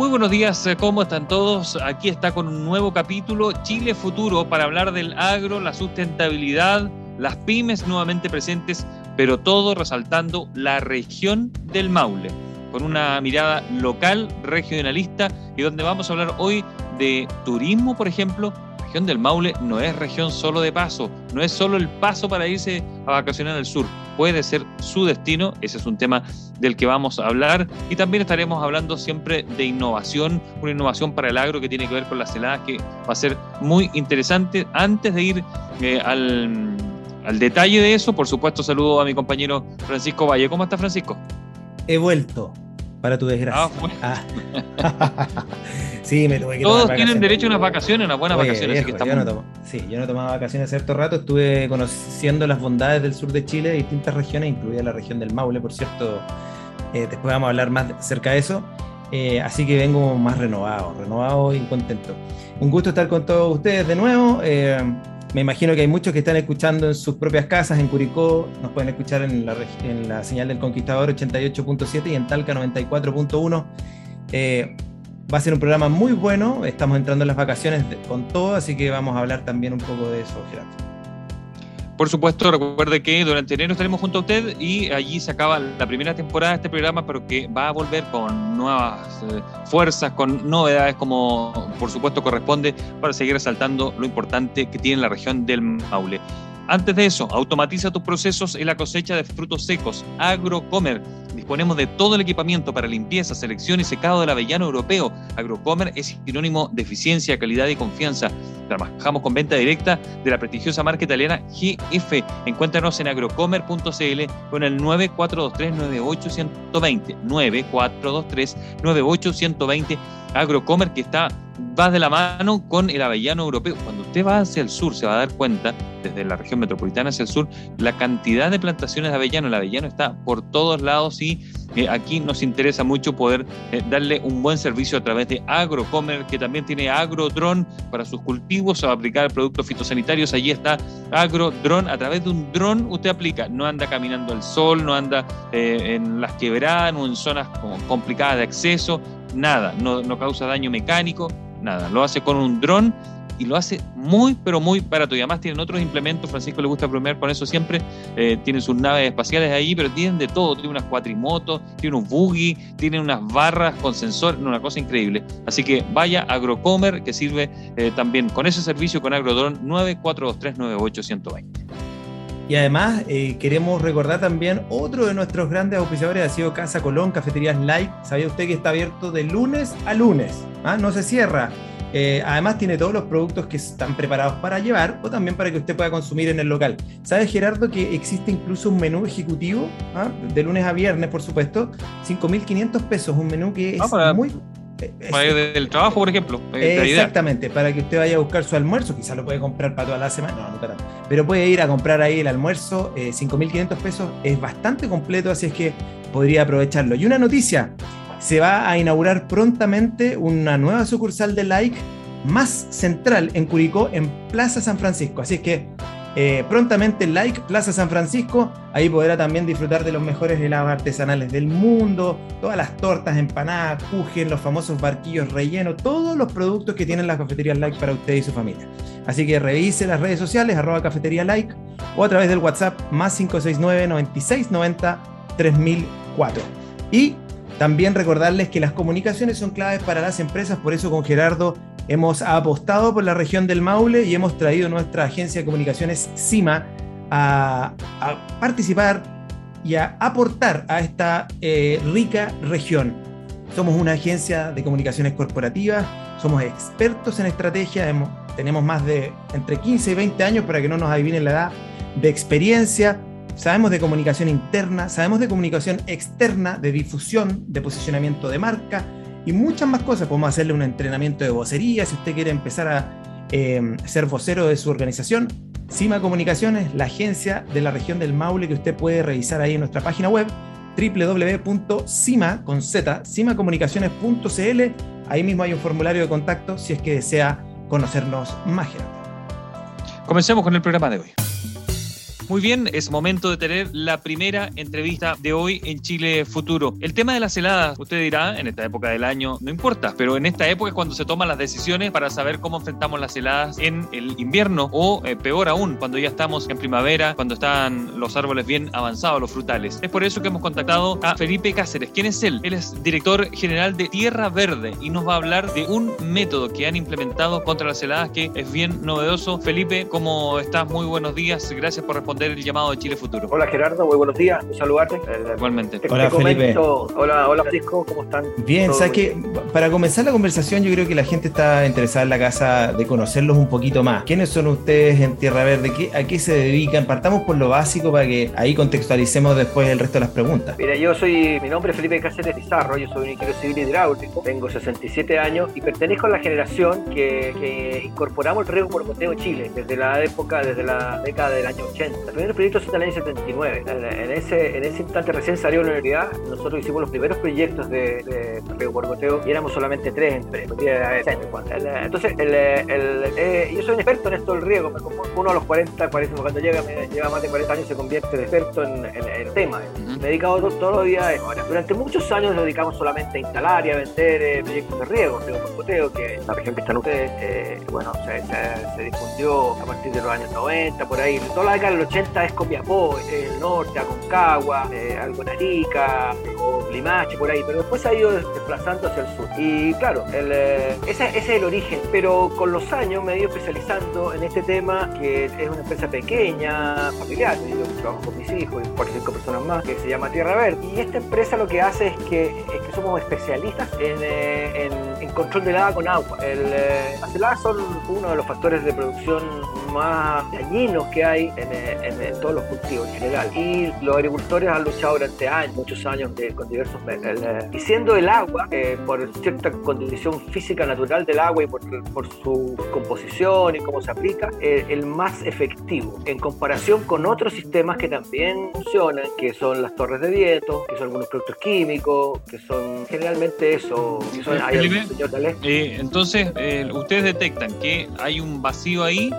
Muy buenos días, eh, ¿cómo están todos? Aquí está con un nuevo capítulo, Chile Futuro, para hablar del agro, la sustentabilidad, las pymes nuevamente presentes, pero todo resaltando la región del Maule, con una mirada local, regionalista, y donde vamos a hablar hoy de turismo, por ejemplo, región del Maule no es región solo de paso, no es solo el paso para irse a vacacionar al sur, puede ser su destino, ese es un tema del que vamos a hablar y también estaremos hablando siempre de innovación, una innovación para el agro que tiene que ver con las heladas que va a ser muy interesante. Antes de ir eh, al, al detalle de eso, por supuesto saludo a mi compañero Francisco Valle. ¿Cómo está Francisco? He vuelto, para tu desgracia. Ah, ah. Sí, me tuve que Todos tienen derecho a unas vacaciones, unas buenas vacaciones. yo no sí, yo no tomaba vacaciones cierto rato. Estuve conociendo las bondades del sur de Chile, distintas regiones, incluida la región del Maule, por cierto. Eh, después vamos a hablar más acerca de eso. Eh, así que vengo más renovado, renovado y contento. Un gusto estar con todos ustedes de nuevo. Eh, me imagino que hay muchos que están escuchando en sus propias casas, en Curicó, nos pueden escuchar en la, señal del Conquistador 88.7 y en Talca 94.1. Va a ser un programa muy bueno, estamos entrando en las vacaciones con todo, así que vamos a hablar también un poco de eso, Gerardo. Por supuesto, recuerde que durante enero estaremos junto a usted y allí se acaba la primera temporada de este programa, pero que va a volver con nuevas eh, fuerzas, con novedades como por supuesto corresponde para seguir resaltando lo importante que tiene la región del Maule. Antes de eso, automatiza tus procesos en la cosecha de frutos secos. Agrocomer. Disponemos de todo el equipamiento para limpieza, selección y secado del avellano europeo. Agrocomer es sinónimo de eficiencia, calidad y confianza. Trabajamos con venta directa de la prestigiosa marca italiana GF. Encuéntranos en agrocomer.cl con el 9423-98120. 9423-98120. Agrocomer que está va de la mano con el avellano europeo. Cuando usted va hacia el sur se va a dar cuenta, desde la región metropolitana hacia el sur, la cantidad de plantaciones de avellano. El avellano está por todos lados y eh, aquí nos interesa mucho poder eh, darle un buen servicio a través de Agrocomer, que también tiene Agrodron para sus cultivos, a aplicar productos fitosanitarios. Allí está Agrodron. A través de un dron usted aplica, no anda caminando al sol, no anda eh, en las quebradas o en zonas complicadas de acceso, nada, no causa daño mecánico nada, lo hace con un dron y lo hace muy, pero muy barato. Y además tienen otros implementos, Francisco le gusta bromear con eso siempre, eh, tienen sus naves espaciales ahí, pero tienen de todo, tienen unas cuatrimotos, tienen un buggy, tienen unas barras con sensor, una cosa increíble. Así que vaya Agrocomer, que sirve eh, también con ese servicio con Agrodron 94239820. Y además eh, queremos recordar también otro de nuestros grandes auspiciadores ha sido Casa Colón, Cafeterías Light. ¿Sabía usted que está abierto de lunes a lunes? ¿Ah? No se cierra. Eh, además tiene todos los productos que están preparados para llevar o también para que usted pueda consumir en el local. ¿Sabe Gerardo que existe incluso un menú ejecutivo ¿ah? de lunes a viernes, por supuesto? 5.500 pesos, un menú que es ah, muy para ir del trabajo, por ejemplo. Exactamente, para que usted vaya a buscar su almuerzo, quizás lo puede comprar para toda la semana, no, no pero puede ir a comprar ahí el almuerzo, eh, 5.500 pesos, es bastante completo, así es que podría aprovecharlo. Y una noticia, se va a inaugurar prontamente una nueva sucursal de Like más central en Curicó, en Plaza San Francisco, así es que eh, prontamente Like Plaza San Francisco, ahí podrá también disfrutar de los mejores helados artesanales del mundo, todas las tortas, empanadas, kuchen, los famosos barquillos rellenos, todos los productos que tienen las cafeterías Like para usted y su familia. Así que revise las redes sociales, arroba cafetería Like, o a través del WhatsApp más 569 9690 3004. Y también recordarles que las comunicaciones son claves para las empresas, por eso con Gerardo hemos apostado por la región del Maule y hemos traído nuestra agencia de comunicaciones CIMA a, participar y a aportar a esta eh, rica región. Somos una agencia de comunicaciones corporativas, somos expertos en estrategia, tenemos más de entre 15 y 20 años, para que no nos adivinen la edad, de experiencia, sabemos de comunicación interna, sabemos de comunicación externa, de difusión, de posicionamiento de marca, y muchas más cosas. Podemos hacerle un entrenamiento de vocería si usted quiere empezar a em, ser vocero de su organización. Cima Comunicaciones, la agencia de la región del Maule que usted puede revisar ahí en nuestra página web www.cima con z. Ahí mismo hay un formulario de contacto si es que desea conocernos más. Comencemos con el programa de hoy. Muy bien, es momento de tener la primera entrevista de hoy en Chile Futuro. El tema de las heladas, usted dirá, en esta época del año no importa, pero en esta época es cuando se toman las decisiones para saber cómo enfrentamos las heladas en el invierno o eh, peor aún, cuando ya estamos en primavera, cuando están los árboles bien avanzados, los frutales. Es por eso que hemos contactado a Felipe Cáceres. ¿Quién es él? Él es director general de Tierra Verde y nos va a hablar de un método que han implementado contra las heladas que es bien novedoso. Felipe, ¿cómo estás? Muy buenos días. Gracias por responder el llamado de Chile Futuro. Hola Gerardo, muy buenos días. Un saludarte. Eh, Igualmente. hola Felipe. Hola, hola Francisco, ¿cómo están? Bien, sabes que para comenzar la conversación yo creo que la gente está interesada en la casa de conocerlos un poquito más. ¿Quiénes son ustedes en Tierra Verde? ¿Qué, ¿A qué se dedican? Partamos por lo básico para que ahí contextualicemos después el resto de las preguntas. Mira, yo soy, mi nombre es Felipe Cáceres Pizarro, yo soy un ingeniero civil hidráulico, tengo 67 años y pertenezco a la generación que, que incorporamos el riego por goteo Chile desde la época, desde la década del año 80. El primer proyecto fue en el año 79. En ese, en ese instante recién salió la universidad, nosotros hicimos los primeros proyectos de, de riego por goteo y éramos solamente tres empresas. Entonces, el, el, eh, yo soy un experto en esto del riego, uno a los 40, 40 cuando llega, lleva más de 40 años se convierte de experto en, el tema. Me he dedicado todos los días. Ahora, durante muchos años nos dedicamos solamente a instalar y a vender eh, proyectos de riego, riego por goteo, que la región que están ustedes, eh, bueno, se, se, se, difundió a partir de los años 90, por ahí. Toda la década del 80 es Copiapó, el norte, Aconcagua, eh, algo en Arica, o Limache, por ahí, pero después ha ido desplazando hacia el sur. Y claro, el, eh, ese, ese, es el origen, pero con los años me he ido especializando en este tema, que es una empresa pequeña, familiar, yo trabajo con mis hijos y por cinco personas más, que se llama Tierra Verde. Y esta empresa lo que hace es que, es que somos especialistas en, eh, en, en, control de helada con agua. El, eh, las heladas son uno de los factores de producción más dañinos que hay en, en, en, todos los cultivos en general. Y los agricultores han luchado durante años, muchos años, de, con diversos métodos. Y siendo el agua, eh, por cierta condición física natural del agua y por, por su composición y cómo se aplica, eh, el más efectivo en comparación con otros sistemas que también funcionan, que son las torres de viento, que son algunos productos químicos, que son generalmente eso. Que son, hay Felipe, señor eh, entonces, ustedes detectan que hay un vacío ahí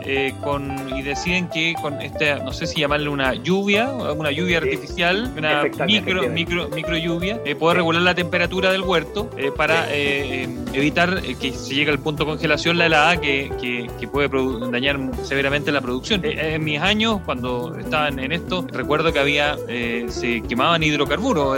con, y deciden que con este, no sé si llamarle una lluvia, una lluvia artificial, una micro, micro, micro lluvia, eh, poder regular la temperatura del huerto eh, para eh, evitar que se llegue al punto de congelación la helada que, que, que puede dañar severamente la producción. en mis años, cuando estaban en esto, recuerdo que había, se quemaban hidrocarburos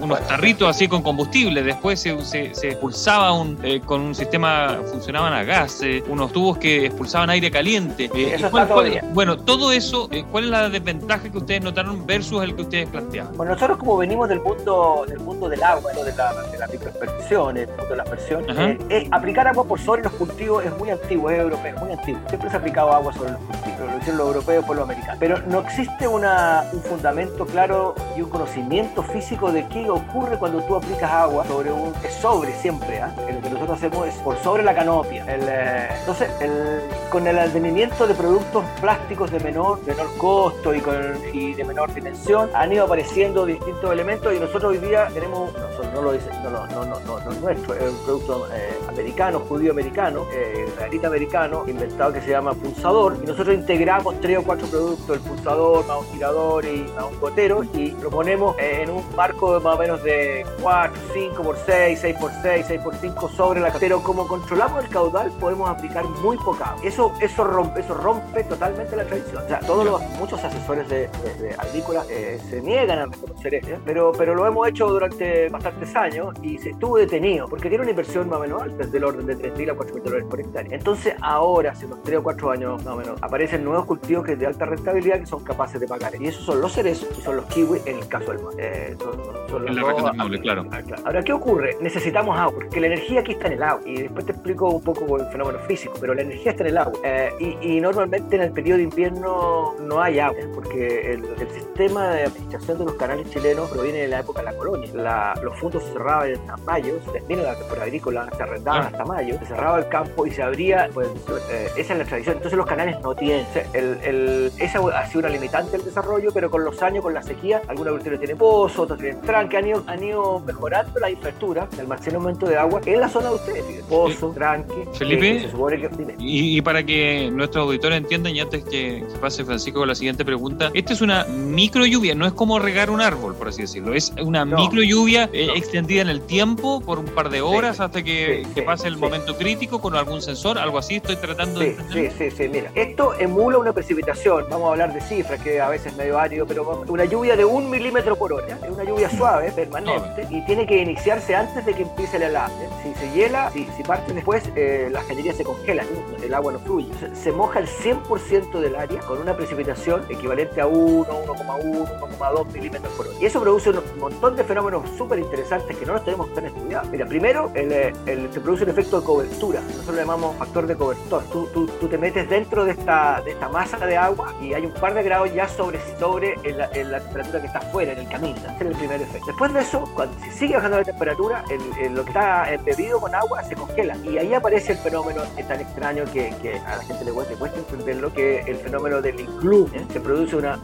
unos tarritos así con combustible, después se, se, se expulsaba un, eh, con un sistema, funcionaban a gas, eh, unos tubos que expulsaban aire caliente. Eh, eso cuál, cuál, bueno, todo eso, ¿cuál es la desventaja que ustedes notaron versus el que ustedes planteaban? Bueno, nosotros como venimos del mundo del mundo del agua, ¿no? de, la, de la microaspersión, el mundo de la aspersión, eh, aplicar agua por sobre los cultivos es muy antiguo, es europeo, muy antiguo. Siempre se ha aplicado agua sobre los cultivos, lo hicieron los europeos por los americanos. Pero no existe una, un fundamento claro y un conocimiento físico de qué ocurre cuando tú aplicas agua sobre un es sobre siempre ¿eh? lo que nosotros hacemos es por sobre la canopia el, eh, entonces el, con el advenimiento de productos plásticos de menor menor costo y, con, y de menor dimensión han ido apareciendo distintos elementos y nosotros hoy día tenemos nosotros no lo dice no, no, no, no, no, no es nuestro es un producto eh, americano judío americano eh, israelita americano inventado que se llama pulsador y nosotros integramos tres o cuatro productos el pulsador más un tirador y más un gotero y lo ponemos en un marco de o menos de 4, 5 por 6, 6 por 6, 6 por 5 sobre la Pero como controlamos el caudal, podemos aplicar muy poca agua. Eso, eso, rompe, eso rompe totalmente la tradición. O sea, todos los, muchos asesores de, de, de agrícolas eh, se niegan a reconocer esto, pero, pero lo hemos hecho durante bastantes años y se estuvo detenido porque tiene una inversión más o menos alta, del orden de 3.000 a 4.000 dólares por hectárea. Entonces, ahora, hace unos 3 o 4 años más o menos, aparecen nuevos cultivos que de alta rentabilidad que son capaces de pagar. Y esos son los cerezos y son los kiwis en el caso del mar. Eh, son, son Noble, claro. Ah, claro. Ahora, ¿qué ocurre? Necesitamos agua, porque la energía aquí está en el agua. Y después te explico un poco el fenómeno físico, pero la energía está en el agua. Eh, y, y, normalmente en el periodo de invierno no hay agua, porque el, el, sistema de administración de los canales chilenos proviene de la época de la colonia. La, los fondos se cerraba hasta mayo, se termina la temporada agrícola, se arrendaba hasta mayo, se cerraba el campo y se abría, pues eh, esa es la tradición. Entonces los canales no tienen, el, el, esa ha sido una limitante del desarrollo, pero con los años, con la sequía, algunos agricultores tienen pozos, otros tienen tranque, han ido, han ido mejorando la infraestructura, el almacenamiento de agua en la zona de ustedes, pozo, tranque. Felipe, y, y, para que nuestros auditores entiendan, y antes que, pase Francisco con la siguiente pregunta, esta es una micro lluvia, no es como regar un árbol, por así decirlo, es una micro lluvia eh, extendida en el tiempo por un par de horas hasta que, pase el momento crítico con algún sensor, algo así, estoy tratando de... Sí, sí, sí, mira, esto emula una precipitación, vamos a hablar de cifras, que a veces es medio árido, pero una lluvia de un milímetro por hora, es una lluvia suave, permanente, y tiene que iniciarse antes de que empiece el helado. Si se hiela, si, si parte después, eh, las cañerías se congelan, el agua no fluye. Se, moja el 100% del área con una precipitación equivalente a 1, 1,1, 1,2 milímetros por hora. Y eso produce un montón de fenómenos súper interesantes que no los tenemos tan estudiados. Mira, primero, se produce un efecto de cobertura. Nosotros le llamamos factor de cobertor. Tú, tú, tú, te metes dentro de esta, de esta masa de agua y hay un par de grados ya sobre, sobre en la, temperatura que está afuera, en el camino. Ese es el primer efecto. Después de eso, cuando si sigue bajando la temperatura, lo que está embebido con agua se congela. Y ahí aparece el fenómeno tan extraño que, a la gente le cuesta, entenderlo, que el fenómeno del iglú. Se produce una,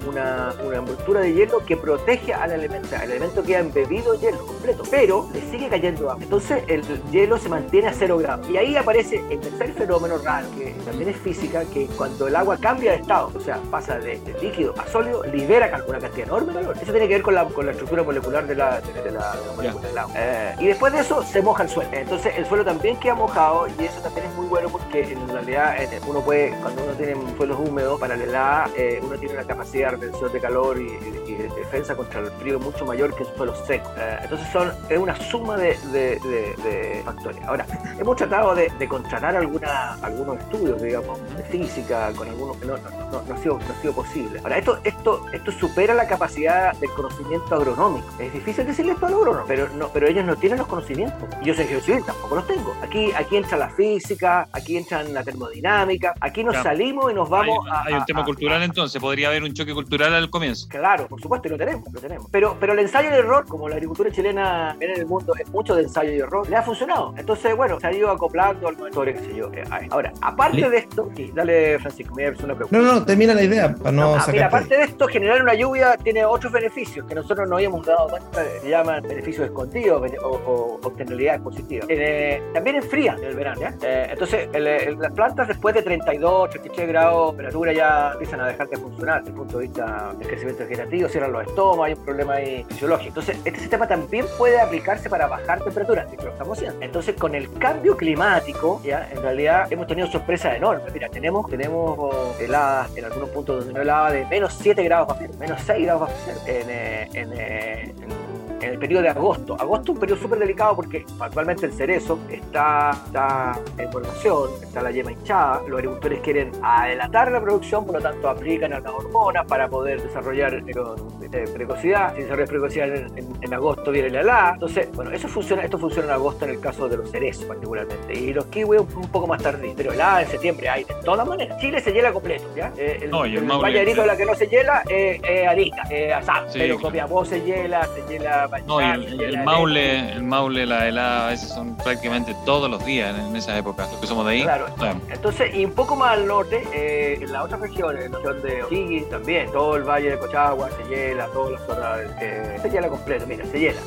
envoltura de hielo que protege al elemento. El elemento queda embebido hielo completo, pero le sigue cayendo agua. Entonces el hielo se mantiene a cero grados. Y ahí aparece el tercer fenómeno raro, que también es física, que cuando el agua cambia de estado, o sea, pasa de, líquido a sólido, libera una cantidad enorme de calor. Eso tiene que ver con la, con la estructura molecular de la, de, la, molécula del agua. Eh, y después de eso se moja el suelo. Entonces el suelo también queda mojado y eso también es muy bueno porque en realidad eh, uno puede, cuando uno tiene suelos húmedos, para la helada, eh, uno tiene una capacidad de retención de calor y, de defensa contra el frío mucho mayor que en suelos secos. entonces son, es una suma de, de, factores. Ahora, hemos tratado de, contratar alguna, algunos estudios, digamos, de física con algunos que no, no, no, ha, sido, no ha sido posible. Ahora, esto, esto, esto supera la capacidad del conocimiento agronómico. Es difícil decirle esto al agrónomo, pero, no, pero ellos no tienen los conocimientos. Y yo soy geocivil, tampoco los tengo. Aquí, aquí entra la física, aquí entra la termodinámica, aquí nos salimos y nos vamos hay, a... Hay un tema cultural entonces, podría haber un choque cultural al comienzo. Claro, por supuesto, y lo tenemos, lo tenemos. Pero, pero el ensayo y error, como la agricultura chilena en el mundo es mucho de ensayo y error, le ha funcionado. Entonces, bueno, se ha ido acoplando al monitor, qué sé yo. Eh, ahora, aparte de esto, sí, dale Francisco, me una pregunta. No, no, termina la idea para no, ah, Mira, aparte de esto, generar una lluvia tiene otros beneficios que nosotros no habíamos dado cuenta, se llaman beneficios escondidos o, o, externalidades positivas. Eh, también enfría en el verano, ¿ya? Eh, entonces, las plantas después de 32, 33 grados de temperatura ya empiezan a dejar de funcionar desde el punto de vista del crecimiento vegetativo, cierran los estómagos, hay un problema ahí fisiológico. Entonces, este sistema también puede aplicarse para bajar temperaturas, que lo estamos haciendo. Entonces, con el cambio climático, ya, en realidad hemos tenido sorpresas enormes. Mira, tenemos, tenemos heladas en algunos puntos donde no helaba de menos 7 grados bajo menos 6 grados bajo cero en, eh, en, eh, en en el periodo de agosto. Agosto es un periodo súper delicado porque actualmente el cerezo está, está en formación, está la yema hinchada, los agricultores quieren adelantar la producción, por lo tanto aplican a las hormonas para poder desarrollar con eh, precocidad. Si desarrolla precocidad en, agosto viene la helada. Entonces, bueno, eso funciona, esto funciona en agosto en el caso de los cerezos particularmente. Y los kiwis un, poco más tardío. Pero helada en septiembre hay de todas maneras. Chile se hiela completo, ¿ya? Eh, el, no, el, de la que no se hiela es eh, Arica, eh, Asam. pero Copiapó se hiela, se hiela no, el, Maule, el Maule, la helada, a veces son prácticamente todos los días en, esa época, los que somos de ahí. Claro. Entonces, y un poco más al norte, eh, en las otras regiones, en la región de O'Higgins también, todo el valle de Cochagua se hiela, todas las zonas, eh, se hiela completo, mira, se hiela.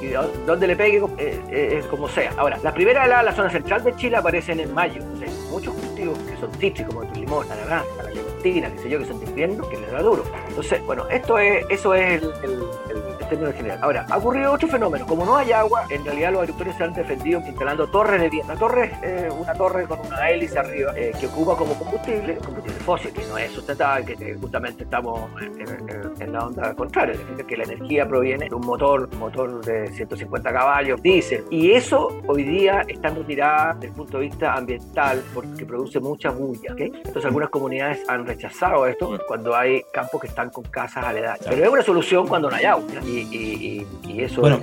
y donde le pegue, eh, es como sea. Ahora, la primera helada la zona central de Chile aparecen en mayo. muchos cultivos que son cítricos, como el limón, la naranja, la clementina, qué sé yo, que son de invierno, que les da duro. Entonces, bueno, esto es, eso es el términos general. Ahora, ha ocurrido otro fenómeno. Como no hay agua, en realidad los agricultores se han defendido instalando torres de viento. La torre es eh, una torre con una hélice arriba eh, que ocupa como combustible, combustible fósil, que no es sustentable, que justamente estamos en, la onda contraria, que la energía proviene de un motor, motor de 150 caballos, diésel. Y eso hoy día está retirada desde el punto de vista ambiental porque produce mucha bulla. Entonces algunas comunidades han rechazado esto cuando hay campos que están con casas aledañas. Pero es una solución cuando no hay agua. Y y, eso bueno,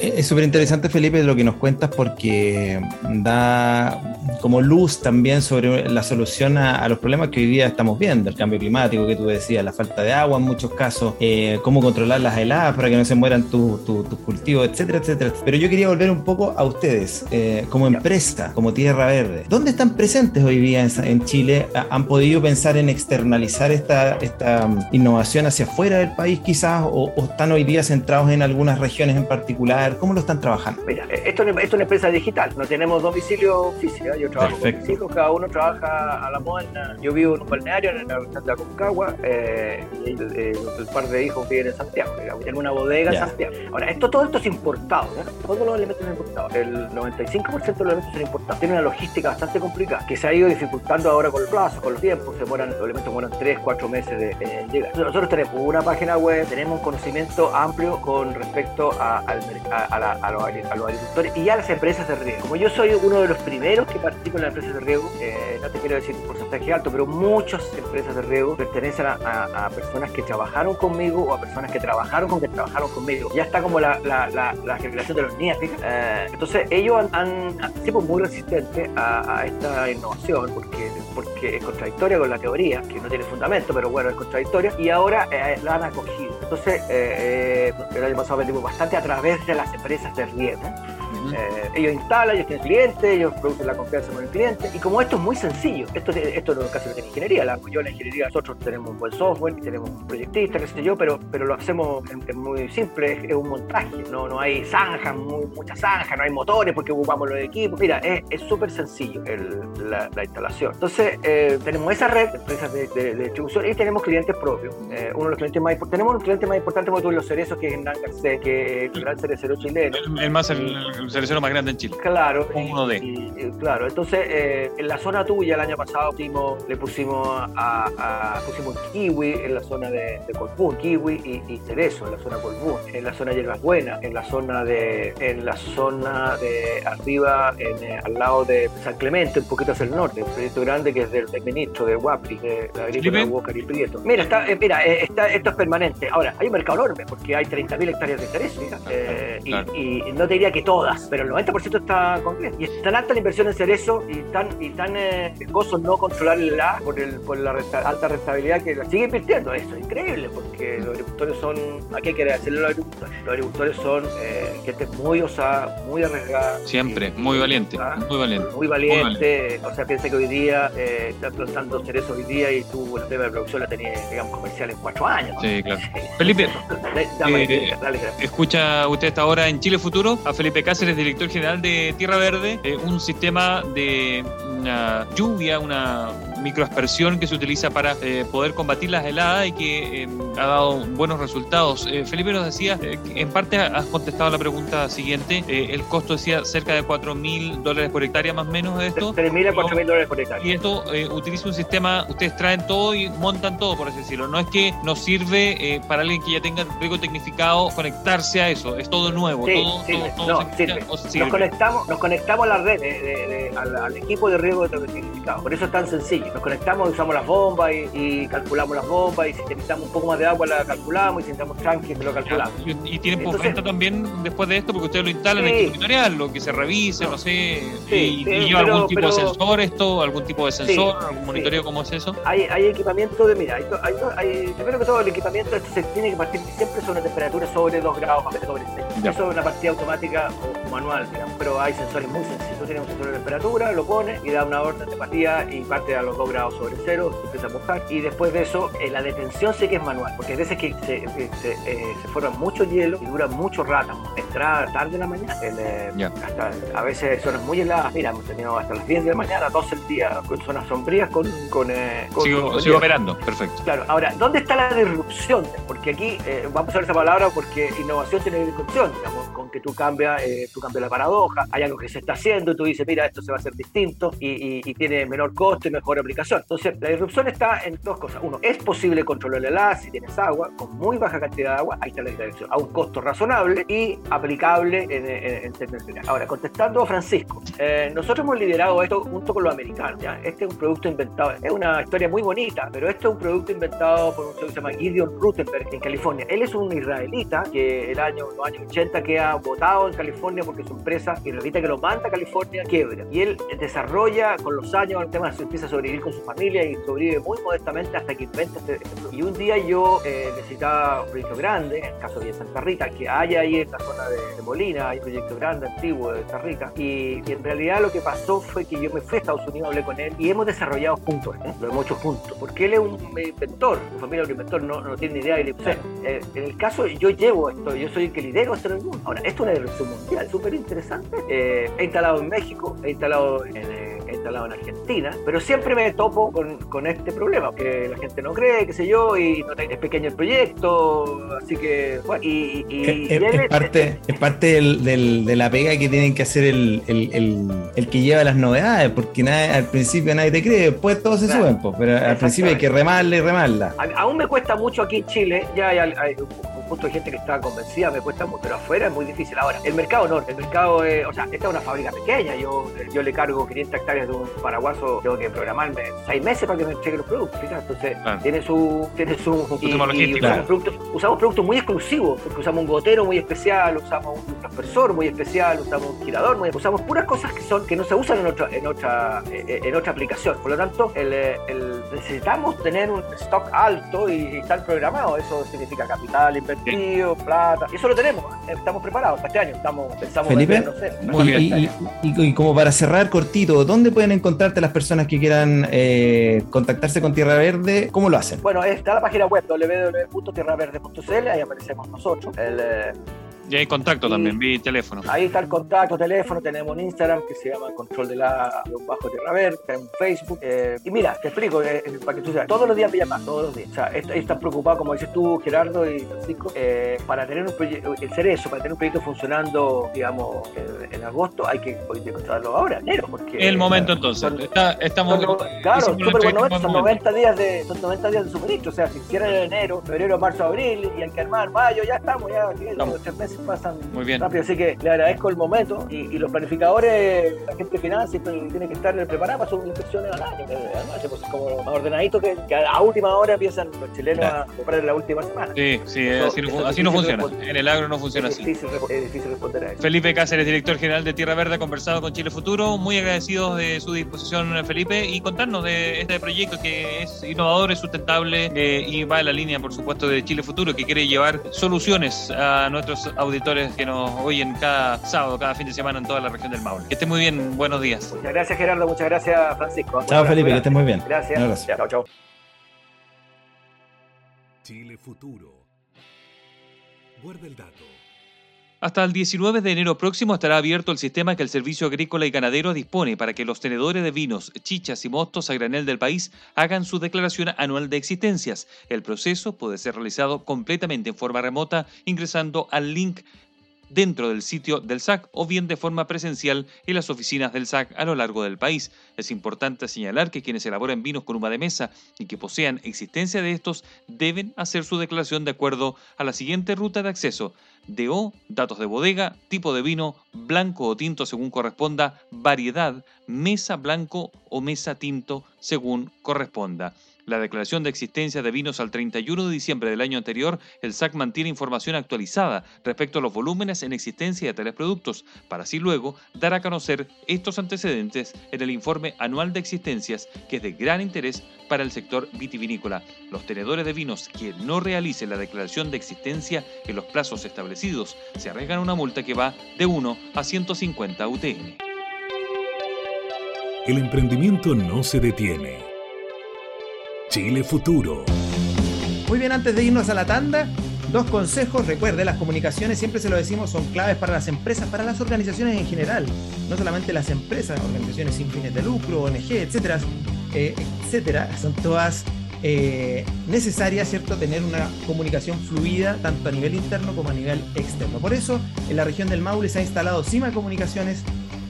es súper interesante, Felipe, lo que nos cuentas porque da como luz también sobre la solución a, los problemas que hoy día estamos viendo, el cambio climático que tú decías, la falta de agua en muchos casos, eh, cómo controlar las heladas para que no se mueran tus cultivos, etcétera, etcétera. Pero yo quería volver un poco a ustedes, eh, como empresa, como Tierra Verde. ¿Dónde están presentes hoy día en, Chile? ¿Han podido pensar en externalizar esta, esta um, innovación hacia afuera del país quizás o, están hoy día centrados en algunas regiones en particular? ¿Cómo lo están trabajando? Mira, esto, esto es una empresa digital, no tenemos domicilio físico, yo trabajo Perfecto. con mis hijos, cada uno trabaja a la moda, yo vivo en un balneario en la región de Aconcagua eh, y el, par de hijos viven en Santiago, digamos, en una bodega en Santiago. Ahora, esto, todo esto es importado, ¿no? todos los elementos son importados, el 95% de los elementos son importados, tiene una logística bastante complicada que se ha ido dificultando ahora con el plazo, con los tiempos, se demoran, los elementos demoran 3, 4 meses de, llegar. Nosotros tenemos una página web, tenemos un conocimiento amplio con respecto a, a, los, agricultores y a las empresas de riego. Como yo soy uno de los primeros que participo en las empresas de riego, eh, no te quiero decir un porcentaje alto, pero muchas empresas de riego pertenecen a, personas que trabajaron conmigo o a personas que trabajaron con que trabajaron conmigo. Ya está como la, la, generación de los niños. Eh, entonces ellos han, sido pues, muy resistentes a, esta innovación porque, porque es contradictoria con la teoría, que no tiene fundamento, pero bueno, es contradictoria, y ahora eh, la han acogido. Entonces, eh, el año pasado vendimos bastante a través de las empresas de riego. Eh, ellos instalan, ellos tienen clientes, ellos producen la confianza con el cliente. Y como esto es muy sencillo, esto, esto no es casi de ingeniería. La, yo en la ingeniería nosotros tenemos un buen software, tenemos un proyectista, qué sé yo, pero, pero lo hacemos en, muy simple, es, un montaje. No, no hay zanjas, muchas zanjas, no hay motores porque ocupamos los equipos. Mira, es súper sencillo la, instalación. Entonces, eh, tenemos esa red de empresas de, distribución y tenemos clientes propios. Eh, uno de los clientes más tenemos un cliente más importante como tú los cerezos, que es Hernán Garcés, que es el gran cerecero chileno. El, más el, cerecero más grande en Chile. Claro. uno de. claro, entonces eh, en la zona tuya el año pasado pusimos, le pusimos a, pusimos kiwi en la zona de, de Colbún, kiwi y, cerezo en la zona Colbún, en la zona de Hierbas Buenas, en la zona de en la zona de arriba, en, eh, al lado de San Clemente, un poquito hacia el norte, un proyecto grande que es del, ministro de Guapri, de la agrícola Walker y Prieto. Mira, está, eh, mira, está, esto es permanente. Ahora, hay un mercado enorme porque hay 30.000 hectáreas de cerezo y, y, no te diría que todas, pero el 90% está completo. Y es tan alta la inversión en cerezo y tan, y tan eh, no controlarla por, el, por la alta rentabilidad que la sigue invirtiendo. Eso es increíble porque los agricultores son, aquí hay que hacerle a los agricultores. Los agricultores son eh, gente muy osada, muy arriesgada. Siempre, muy valiente, muy valiente. Muy valiente. O sea, piensa que hoy día eh, están plantando cerezo hoy día y tú el tema de producción la tenías, digamos, comercial en cuatro años. Sí, claro. Felipe, eh, escucha usted esta hora en Chile Futuro a Felipe Cáceres, director general de Tierra Verde, eh, un sistema de una lluvia, una microaspersión que se utiliza para eh, poder combatir las heladas y que em, ha dado buenos resultados. Eh, Felipe nos decía, eh, en parte has contestado la pregunta siguiente, el costo decía cerca de 4 mil dólares por hectárea más o menos de esto. 3 mil a 4 mil dólares por hectárea. Y esto utiliza un sistema, ustedes traen todo y montan todo, por así decirlo. No es que nos sirve para alguien que ya tenga riego tecnificado conectarse a eso, es todo nuevo. todo, no, Nos, conectamos, nos conectamos a la red, al, equipo de riego tecnificado. Por eso es tan sencillo nos conectamos, usamos las bombas y, calculamos las bombas y si necesitamos un poco más de agua la calculamos y si necesitamos tanques lo calculamos. Y, tienen postventa también después de esto porque ustedes lo instalan en el tutorial, que se revise, no, sé, y, lleva algún tipo de sensor esto, algún tipo de sensor, algún monitoreo, ¿cómo es eso? Hay, hay equipamiento de, mira, hay, hay, primero que todo el equipamiento esto se tiene que partir siempre sobre una temperatura sobre 2 grados, sobre 6. Eso es una partida automática o manual, digamos, pero hay sensores muy sencillos. Tiene un sensor de temperatura, lo pone y da una orden de partida y parte a los 2 grados sobre cero, se empieza a mojar y después de eso eh, la detención sí que es manual, porque hay veces que se, eh, se, eh, forma mucho hielo y dura mucho rato, entrar tarde en la mañana, hasta, a veces zonas muy heladas, mira, hemos tenido hasta las 10 de la mañana, 12 del día, con zonas sombrías, con... con, sigo, sigo operando, perfecto. Claro, ahora, ¿dónde está la disrupción? Porque aquí, vamos a usar esa palabra porque innovación tiene disrupción, digamos, aunque tú cambias, eh, tú cambias la paradoja, hay algo que se está haciendo y tú dices, mira, esto se va a hacer distinto y, tiene menor costo y mejor aplicación. Entonces, la disrupción está en dos cosas. Uno, es posible controlar el agua si tienes agua con muy baja cantidad de agua, ahí está la dirección, a un costo razonable y aplicable en, en, términos generales. Ahora, contestando a Francisco, eh, nosotros hemos liderado esto junto con los americanos. ¿ya? Este es un producto inventado, es una historia muy bonita, pero este es un producto inventado por un señor que se llama Gideon Rutenberg en California. Él es un israelita que el año, los años 80 queda votado en California porque su empresa israelita que lo manda a California quiebra. Y él desarrolla con los años el tema, se empieza a sobrevivir con su familia y sobrevive muy modestamente hasta que inventa este. Y un día yo eh, necesitaba un proyecto grande, en el caso de Santa Rita, que hay ahí en la zona de, Molina, hay un proyecto grande, antiguo de Santa Rita. Y, en realidad lo que pasó fue que yo me fui a Estados Unidos, hablé con él y hemos desarrollado juntos, ¿eh? lo hemos hecho juntos, porque él es un inventor, su familia es un inventor, no, no tiene ni idea de la eh, en el caso, yo llevo esto, yo soy el que lidero esto el mundo. Ahora, esto es una dirección mundial, súper interesante. Eh, he instalado en México, he instalado en, eh, he instalado en Argentina, pero siempre me topo con, con, este problema, que la gente no cree, qué sé yo, y no es pequeño el proyecto, así que, bueno, y... es, parte, es parte del, de la pega que tienen que hacer el, el, el, que lleva las novedades, porque al principio nadie te cree, después todo se suben, pero al principio hay que remarla y remarla. aún me cuesta mucho aquí en Chile, ya hay, hay punto de gente que está convencida, me cuesta mucho, pero afuera es muy difícil. Ahora, el mercado no, el mercado es, o sea, esta es una fábrica pequeña, yo, yo le cargo 500 hectáreas de un paraguaso, tengo que programarme seis meses para que me entregue los productos, entonces tiene su, tiene su, y, usamos, productos, usamos productos muy exclusivos, porque usamos un gotero muy especial, usamos un transpersor muy especial, usamos un girador muy, usamos puras cosas que son, que no se usan en otra, en otra, eh, en otra aplicación, por lo tanto, el, el, necesitamos tener un stock alto y, estar programado, eso significa capital, inversión plata. Y eso lo tenemos, ¿eh? estamos preparados para este año, estamos pensamos Felipe, Y, como para cerrar cortito, ¿dónde pueden encontrarte las personas que quieran eh, contactarse con Tierra Verde? ¿Cómo lo hacen? Bueno, está la página web www.tierraverde.cl, ahí aparecemos nosotros. El, eh, y hay contacto también, vi teléfono. Ahí está el contacto, teléfono, tenemos un Instagram que se llama Control de la Bajo Tierra Verde, tenemos Facebook. Eh, y mira, te explico, eh, eh, para que tú sepas, todos los días me llaman, todos los días. O sea, están preocupados, como dices tú, Gerardo y Francisco, para tener un proyecto, el cerezo, para tener un proyecto funcionando, digamos, en, agosto, hay que encontrarlo ahora, enero. Porque, el momento entonces. estamos. claro, súper bueno, son 90 días de, son 90 días de suministro. O sea, si hicieran en enero, febrero, marzo, abril, y hay que armar mayo, ya estamos, ya, estamos. tres meses pasan Muy bien. rápido. Así que le agradezco el momento y, los planificadores, la gente final, siempre tiene que estar preparada para sus inspecciones al año. Además, pues, como más ordenadito que, a última hora empiezan los chilenos a comprar en la última semana. Sí, sí, así, no, funciona. En el agro no funciona así. es difícil responder a eso. Felipe Cáceres, director general de Tierra Verde, ha conversado con Chile Futuro. Muy agradecidos de su disposición, Felipe, y contarnos de este proyecto que es innovador, es sustentable eh, y va en la línea, por supuesto, de Chile Futuro, que quiere llevar soluciones a nuestros auditores que nos oyen cada sábado, cada fin de semana en toda la región del Maule. Que esté muy bien, buenos días. Muchas gracias Gerardo, muchas gracias Francisco. Chao Felipe, que estés muy bien. Gracias. Chao, chao. Chile Futuro. Guarda el dato. Hasta el 19 de enero próximo estará abierto el sistema que el Servicio Agrícola y Ganadero dispone para que los tenedores de vinos, chichas y mostos a granel del país hagan su declaración anual de existencias. El proceso puede ser realizado completamente en forma remota ingresando al link dentro del sitio del SAC o bien de forma presencial en las oficinas del SAC a lo largo del país. Es importante señalar que quienes elaboran vinos con uva de mesa y que posean existencia de estos deben hacer su declaración de acuerdo a la siguiente ruta de acceso. DO, datos de bodega, tipo de vino, blanco o tinto según corresponda, variedad, mesa blanco o mesa tinto según corresponda la declaración de existencia de vinos al 31 de diciembre del año anterior, el SAC mantiene información actualizada respecto a los volúmenes en existencia de tales productos, para así luego dar a conocer estos antecedentes en el informe anual de existencias, que es de gran interés para el sector vitivinícola. Los tenedores de vinos que no realicen la declaración de existencia en los plazos establecidos se arriesgan una multa que va de 1 a 150 UTM. El emprendimiento no se detiene Chile Futuro. Muy bien, antes de irnos a la tanda, dos consejos. Recuerde, las comunicaciones, siempre se lo decimos, son claves para las empresas, para las organizaciones en general. No solamente las empresas, organizaciones sin fines de lucro, ONG, etcétera, eh, etcétera, son todas eh, necesaria, ¿cierto?, tener una comunicación fluida tanto a nivel interno como a nivel externo. Por eso, en la región del Maule se ha instalado CIMA Comunicaciones,